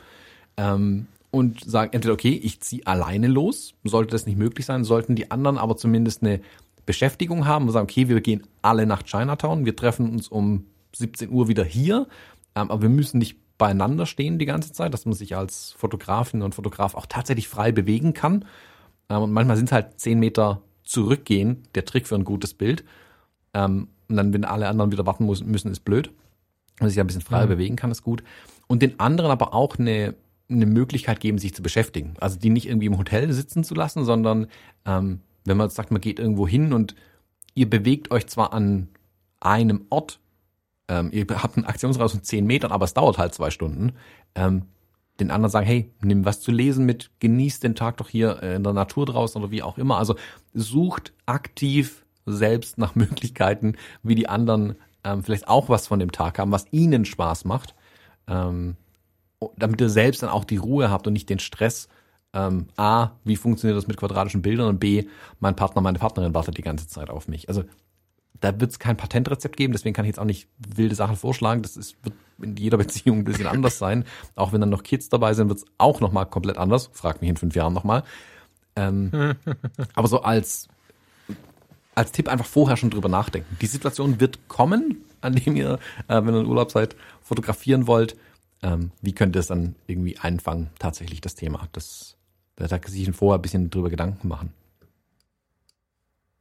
Ähm, und sagen entweder, okay, ich ziehe alleine los, sollte das nicht möglich sein, sollten die anderen aber zumindest eine Beschäftigung haben und sagen, okay, wir gehen alle nach Chinatown, wir treffen uns um 17 Uhr wieder hier, ähm, aber wir müssen nicht beieinander stehen die ganze Zeit, dass man sich als Fotografin und Fotograf auch tatsächlich frei bewegen kann. Ähm, und manchmal sind es halt 10 Meter zurückgehen, der Trick für ein gutes Bild. Ähm, und dann, wenn alle anderen wieder warten müssen, ist blöd. Wenn man sich ein bisschen freier mhm. bewegen kann, ist gut. Und den anderen aber auch eine, eine Möglichkeit geben, sich zu beschäftigen. Also die nicht irgendwie im Hotel sitzen zu lassen, sondern ähm, wenn man sagt, man geht irgendwo hin und ihr bewegt euch zwar an einem Ort, ähm, ihr habt einen Aktionsraum von zehn Metern, aber es dauert halt zwei Stunden, ähm, den anderen sagen, hey, nimm was zu lesen mit, genieß den Tag doch hier äh, in der Natur draußen oder wie auch immer. Also sucht aktiv selbst nach Möglichkeiten, wie die anderen ähm, vielleicht auch was von dem Tag haben, was ihnen Spaß macht, ähm, damit ihr selbst dann auch die Ruhe habt und nicht den Stress. Ähm, A, wie funktioniert das mit quadratischen Bildern und B, mein Partner, meine Partnerin wartet die ganze Zeit auf mich. Also da wird es kein Patentrezept geben, deswegen kann ich jetzt auch nicht wilde Sachen vorschlagen. Das ist, wird in jeder Beziehung ein bisschen anders sein. Auch wenn dann noch Kids dabei sind, wird es auch nochmal komplett anders. Frag mich in fünf Jahren nochmal. Ähm, aber so als als Tipp einfach vorher schon drüber nachdenken. Die Situation wird kommen, an dem ihr, äh, wenn ihr in Urlaub seid, fotografieren wollt. Ähm, wie könnt ihr es dann irgendwie einfangen, tatsächlich das Thema? Das, da kann sich vorher ein bisschen drüber Gedanken machen.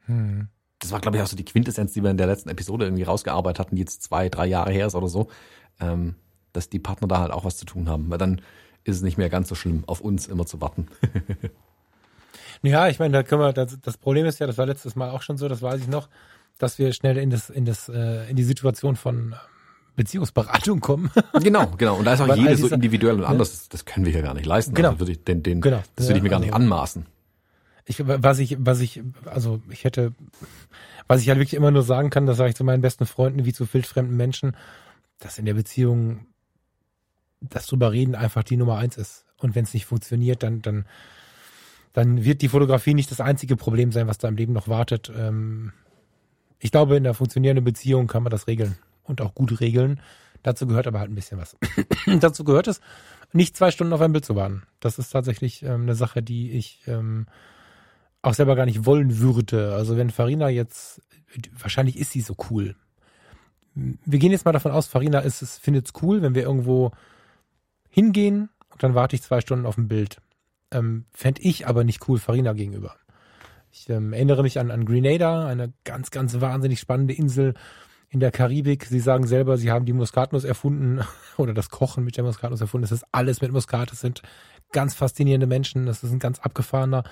Hm. Das war, glaube ich, auch so die Quintessenz, die wir in der letzten Episode irgendwie rausgearbeitet hatten, die jetzt zwei, drei Jahre her ist oder so, ähm, dass die Partner da halt auch was zu tun haben. Weil dann ist es nicht mehr ganz so schlimm, auf uns immer zu warten. Ja, ich meine, da können wir, das, das Problem ist ja, das war letztes Mal auch schon so, das weiß ich noch, dass wir schnell in das, in das, äh, in die Situation von Beziehungsberatung kommen. genau, genau. Und da ist auch jede so individuell und anders. Das, das können wir hier gar nicht leisten. Genau. Also würde ich, den, den, genau. Das würde ich mir gar nicht also anmaßen. Ich, was ich, was ich, also ich hätte, was ich halt wirklich immer nur sagen kann, das sage ich zu meinen besten Freunden wie zu wildfremden Menschen, dass in der Beziehung das drüber reden einfach die Nummer eins ist. Und wenn es nicht funktioniert, dann, dann dann wird die Fotografie nicht das einzige Problem sein, was da im Leben noch wartet. Ähm, ich glaube, in einer funktionierenden Beziehung kann man das regeln und auch gut regeln. Dazu gehört aber halt ein bisschen was. Dazu gehört es, nicht zwei Stunden auf ein Bild zu warten. Das ist tatsächlich ähm, eine Sache, die ich ähm, auch selber gar nicht wollen würde. Also wenn Farina jetzt, wahrscheinlich ist sie so cool. Wir gehen jetzt mal davon aus, Farina ist es, findet es cool, wenn wir irgendwo hingehen und dann warte ich zwei Stunden auf ein Bild. Ähm, Fände ich aber nicht cool Farina gegenüber. Ich ähm, erinnere mich an, an Grenada, eine ganz, ganz wahnsinnig spannende Insel in der Karibik. Sie sagen selber, sie haben die Muskatnuss erfunden oder das Kochen mit der Muskatnuss erfunden. Es ist alles mit Muskat. Es sind ganz faszinierende Menschen. Das ist ein ganz abgefahrener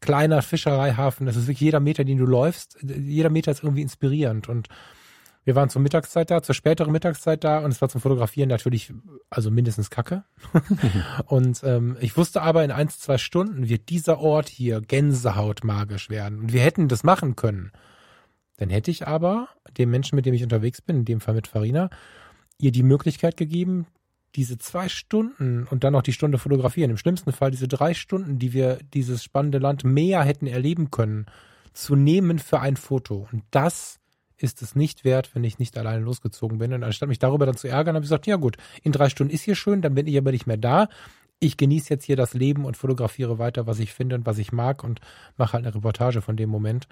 kleiner Fischereihafen. Das ist wirklich jeder Meter, den du läufst. Jeder Meter ist irgendwie inspirierend und Wir waren zur Mittagszeit da, zur späteren Mittagszeit da und es war zum Fotografieren natürlich, also mindestens Kacke. und ähm, ich wusste aber, in ein, zwei Stunden wird dieser Ort hier Gänsehaut magisch werden. Und wir hätten das machen können. Dann hätte ich aber dem Menschen, mit dem ich unterwegs bin, in dem Fall mit Farina, ihr die Möglichkeit gegeben, diese zwei Stunden und dann noch die Stunde fotografieren, im schlimmsten Fall diese drei Stunden, die wir dieses spannende Land mehr hätten erleben können, zu nehmen für ein Foto. Und das ist es nicht wert, wenn ich nicht alleine losgezogen bin. Und anstatt mich darüber dann zu ärgern, habe ich gesagt, ja gut, in drei Stunden ist hier schön, dann bin ich aber nicht mehr da. Ich genieße jetzt hier das Leben und fotografiere weiter, was ich finde und was ich mag und mache halt eine Reportage von dem Moment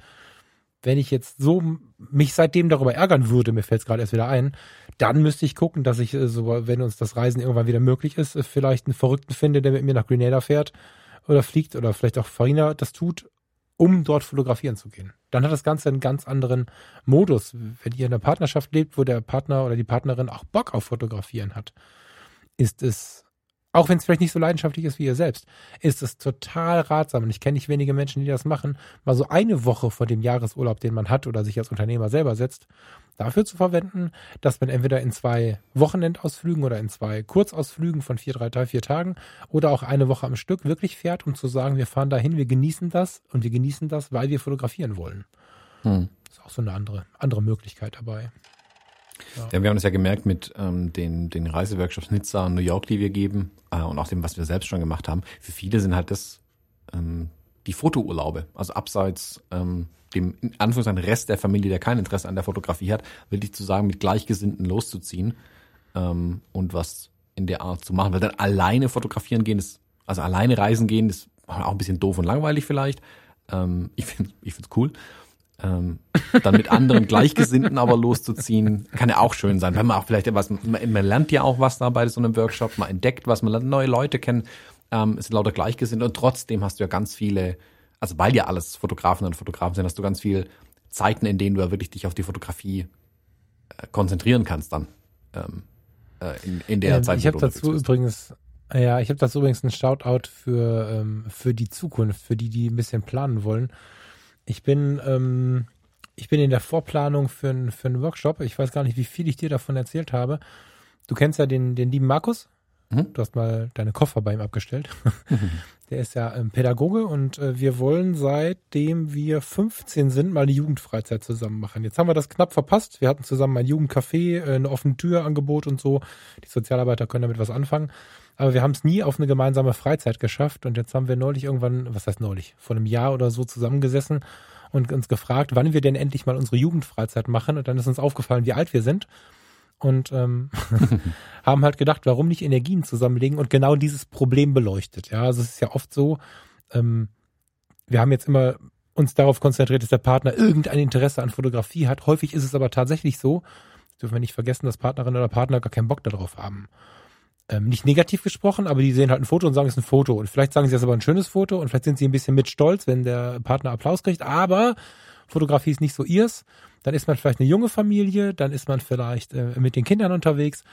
wenn ich jetzt so mich seitdem darüber ärgern würde, mir fällt es gerade erst wieder ein, dann müsste ich gucken, dass ich äh, so, wenn uns das Reisen irgendwann wieder möglich ist, äh, vielleicht einen Verrückten finde, der mit mir nach Grenada fährt oder fliegt oder vielleicht auch Farina das tut, um dort fotografieren zu gehen. Dann hat das Ganze einen ganz anderen Modus. Wenn ihr in einer Partnerschaft lebt, wo der Partner oder die Partnerin auch Bock auf Fotografieren hat, ist es auch wenn es vielleicht nicht so leidenschaftlich ist wie ihr selbst, ist es total ratsam. Und ich kenne nicht wenige Menschen, die das machen, mal so eine Woche vor dem Jahresurlaub, den man hat oder sich als Unternehmer selber setzt, dafür zu verwenden, dass man entweder in zwei Wochenendausflügen oder in zwei Kurzausflügen von vier, drei, drei, vier Tagen oder auch eine Woche am Stück wirklich fährt, um zu sagen, wir fahren dahin, wir genießen das und wir genießen das, weil wir fotografieren wollen. Hm. Das ist auch so eine andere, andere Möglichkeit dabei. Ja. wir haben es ja gemerkt mit ähm, den, den Reiseworkshops Nizza und New York, die wir geben äh, und auch dem, was wir selbst schon gemacht haben. Für viele sind halt das ähm, die Fotourlaube. Also abseits ähm, dem in Anführungszeichen Rest der Familie, der kein Interesse an der Fotografie hat, wirklich zu sagen, mit Gleichgesinnten loszuziehen ähm, und was in der Art zu machen. Weil dann alleine fotografieren gehen, ist, also alleine reisen gehen, ist auch ein bisschen doof und langweilig vielleicht. Ähm, ich finde ich find's cool. Ähm, dann mit anderen Gleichgesinnten aber loszuziehen, kann ja auch schön sein. Wenn man auch vielleicht etwas, man, man lernt ja auch was da bei so einem Workshop, man entdeckt was, man lernt neue Leute kennen, ähm, es sind lauter Gleichgesinnte und trotzdem hast du ja ganz viele, also weil ja alles Fotografen und Fotografen sind, hast du ganz viel Zeiten, in denen du ja wirklich dich auf die Fotografie äh, konzentrieren kannst dann. Ähm, äh, in, in der ähm, Zeit. Ich habe dazu übrigens ja, ich habe dazu übrigens ein Shoutout für, ähm, für die Zukunft, für die, die ein bisschen planen wollen. Ich bin, ähm, ich bin in der Vorplanung für, für einen Workshop. Ich weiß gar nicht, wie viel ich dir davon erzählt habe. Du kennst ja den, den lieben Markus. Mhm. Du hast mal deine Koffer bei ihm abgestellt. Mhm. Der ist ja ähm, Pädagoge und äh, wir wollen seitdem wir 15 sind mal eine Jugendfreizeit zusammen machen. Jetzt haben wir das knapp verpasst. Wir hatten zusammen ein Jugendcafé, äh, eine offene Türangebot und so. Die Sozialarbeiter können damit was anfangen. Aber wir haben es nie auf eine gemeinsame Freizeit geschafft. Und jetzt haben wir neulich irgendwann, was heißt neulich, vor einem Jahr oder so zusammengesessen und uns gefragt, wann wir denn endlich mal unsere Jugendfreizeit machen. Und dann ist uns aufgefallen, wie alt wir sind. Und ähm, haben halt gedacht, warum nicht Energien zusammenlegen und genau dieses Problem beleuchtet. Ja, also es ist ja oft so, ähm, wir haben jetzt immer uns darauf konzentriert, dass der Partner irgendein Interesse an Fotografie hat. Häufig ist es aber tatsächlich so, dürfen wir nicht vergessen, dass Partnerin oder Partner gar keinen Bock darauf haben ähm, nicht negativ gesprochen, aber die sehen halt ein Foto und sagen, es ist ein Foto. Und vielleicht sagen sie, es ist aber ein schönes Foto und vielleicht sind sie ein bisschen mit stolz, wenn der Partner Applaus kriegt, aber Fotografie ist nicht so ihrs. Dann ist man vielleicht eine junge Familie, dann ist man vielleicht äh, mit den Kindern unterwegs.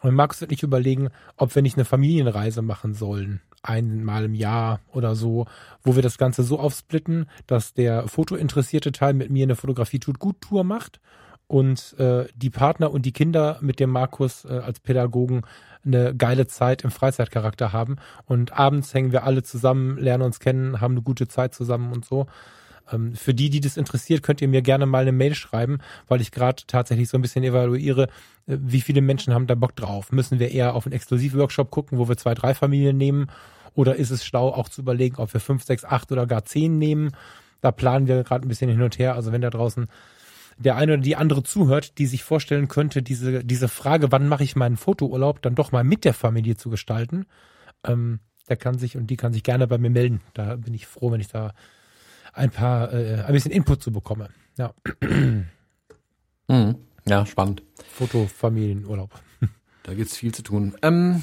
Und Markus wird nicht überlegen, ob wir nicht eine Familienreise machen sollen, einmal im Jahr oder so, wo wir das Ganze so aufsplitten, dass der fotointeressierte Teil mit mir eine Fotografie tut gut Tour macht und äh, die Partner und die Kinder mit dem Markus äh, als Pädagogen eine geile Zeit im Freizeitcharakter haben. Und abends hängen wir alle zusammen, lernen uns kennen, haben eine gute Zeit zusammen und so. Ähm, für die, die das interessiert, könnt ihr mir gerne mal eine Mail schreiben, weil ich gerade tatsächlich so ein bisschen evaluiere, äh, wie viele Menschen haben da Bock drauf. Müssen wir eher auf einen Exklusivworkshop gucken, wo wir zwei, drei Familien nehmen? Oder ist es schlau, auch zu überlegen, ob wir fünf, sechs, acht oder gar zehn nehmen? Da planen wir gerade ein bisschen hin und her. Also wenn da draußen der eine oder die andere zuhört, die sich vorstellen könnte, diese, diese Frage, wann mache ich meinen Fotourlaub, dann doch mal mit der Familie zu gestalten, ähm, der kann sich und die kann sich gerne bei mir melden. Da bin ich froh, wenn ich da ein paar, äh, ein bisschen Input zu bekomme. Ja. Mhm. Ja, spannend. Fotofamilienurlaub. Da gibt's viel zu tun. Ähm,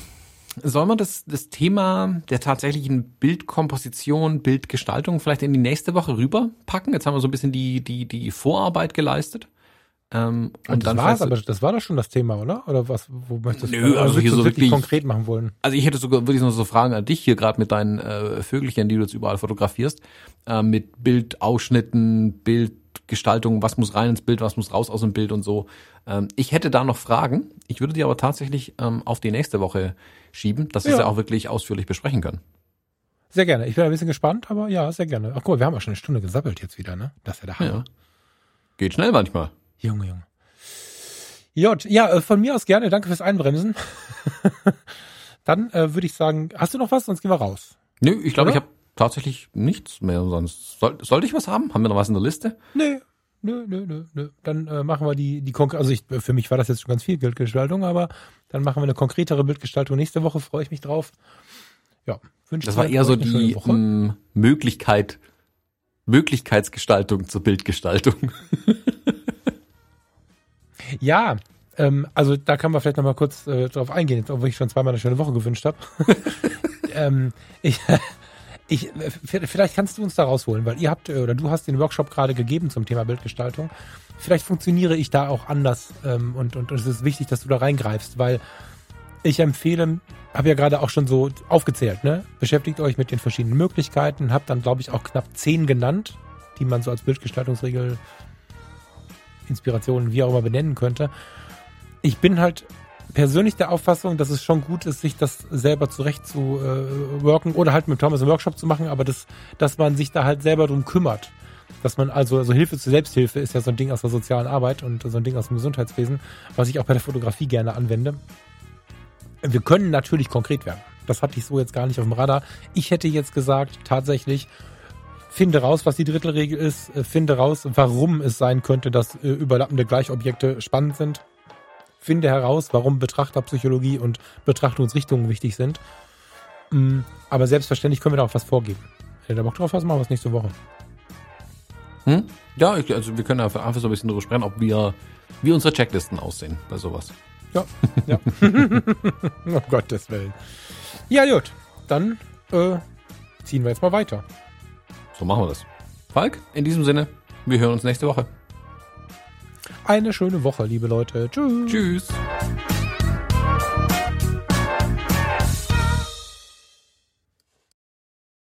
soll man das, das Thema der tatsächlichen Bildkomposition, Bildgestaltung vielleicht in die nächste Woche rüberpacken? Jetzt haben wir so ein bisschen die, die, die Vorarbeit geleistet. Ähm, und, und das dann war's, aber das war doch schon das Thema, oder? Oder was, wo möchtest Nö, also hier so wirklich konkret machen wollen? Also ich hätte sogar wirklich noch so Fragen an dich hier gerade mit deinen äh, Vögelchen, die du jetzt überall fotografierst, äh, mit Bildausschnitten, Bild Bildgestaltung, was muss rein ins Bild, was muss raus aus dem Bild und so. Ähm, ich hätte da noch Fragen. Ich würde die aber tatsächlich ähm, auf die nächste Woche schieben, dass wir ja. sie auch wirklich ausführlich besprechen können. Sehr gerne. Ich bin ein bisschen gespannt, aber ja, sehr gerne. Ach guck mal, wir haben auch schon eine Stunde gesappelt jetzt wieder, ne? Das ist ja der Hammer. Ja. Geht schnell manchmal. Junge, Junge. J, ja, äh, von mir aus gerne. Danke fürs Einbremsen. Dann äh, würde ich sagen, hast du noch was? Sonst gehen wir raus. Nö, ich glaube, ich habe tatsächlich nichts mehr sonst. Soll, sollte ich was haben? Haben wir noch was in der Liste? Nö, nö, nö, nö, nö. Dann äh, machen wir die, die Konk also ich, für mich war das jetzt schon ganz viel Bildgestaltung, aber dann machen wir eine konkretere Bildgestaltung. Nächste Woche freue ich mich drauf. Ja, wünsche Das war eher so die m, ähm, Möglichkeit, Möglichkeitsgestaltung zur Bildgestaltung. ja, ähm, also da kann man vielleicht noch mal kurz äh, drauf eingehen, jetzt, obwohl ich schon zweimal eine schöne Woche gewünscht habe. ähm, ich, ich, vielleicht kannst du uns da rausholen, weil ihr habt äh, oder du hast den Workshop gerade gegeben zum Thema Bildgestaltung. Vielleicht funktioniere ich da auch anders ähm, und, und, und es ist wichtig, dass du da reingreifst, weil ich empfehle, habe ja gerade auch schon so aufgezählt, ne? Beschäftigt euch mit den verschiedenen Möglichkeiten, habe dann glaube ich auch knapp zehn genannt, die man so als Bildgestaltungsregel, Inspirationen, wie auch immer benennen könnte. Ich bin halt persönlich der Auffassung, dass es schon gut ist, sich das selber zurecht zu äh, worken oder halt mit Thomas einen Workshop zu machen, aber das, dass man sich da halt selber drum kümmert. Dass man also, also Hilfe zur Selbsthilfe ist ja so ein Ding aus der sozialen Arbeit und so ein Ding aus dem Gesundheitswesen, was ich auch bei der Fotografie gerne anwende. Wir können natürlich konkret werden. Das hatte ich so jetzt gar nicht auf dem Radar. Ich hätte jetzt gesagt, tatsächlich, finde raus, was die Drittelregel ist, äh, finde raus, warum es sein könnte, dass äh, überlappende Gleichobjekte spannend sind finde heraus, warum Betrachterpsychologie und Betrachtungsrichtungen wichtig sind. Mm, aber selbstverständlich können wir da auch was vorgeben. Wenn du da Bock drauf hast, machen wir es nächste Woche. Hm? Ja, ich, also wir können einfach so ein bisschen darüber sprechen, ob wir, wie unsere Checklisten aussehen bei sowas. Ja, ja. oh Gottes Willen. Ja, gut. Dann äh, ziehen wir jetzt mal weiter. So machen wir das. Falk, in diesem Sinne, wir hören uns nächste Woche. Eine schöne Woche, liebe Leute. Tschüss. Tschüss.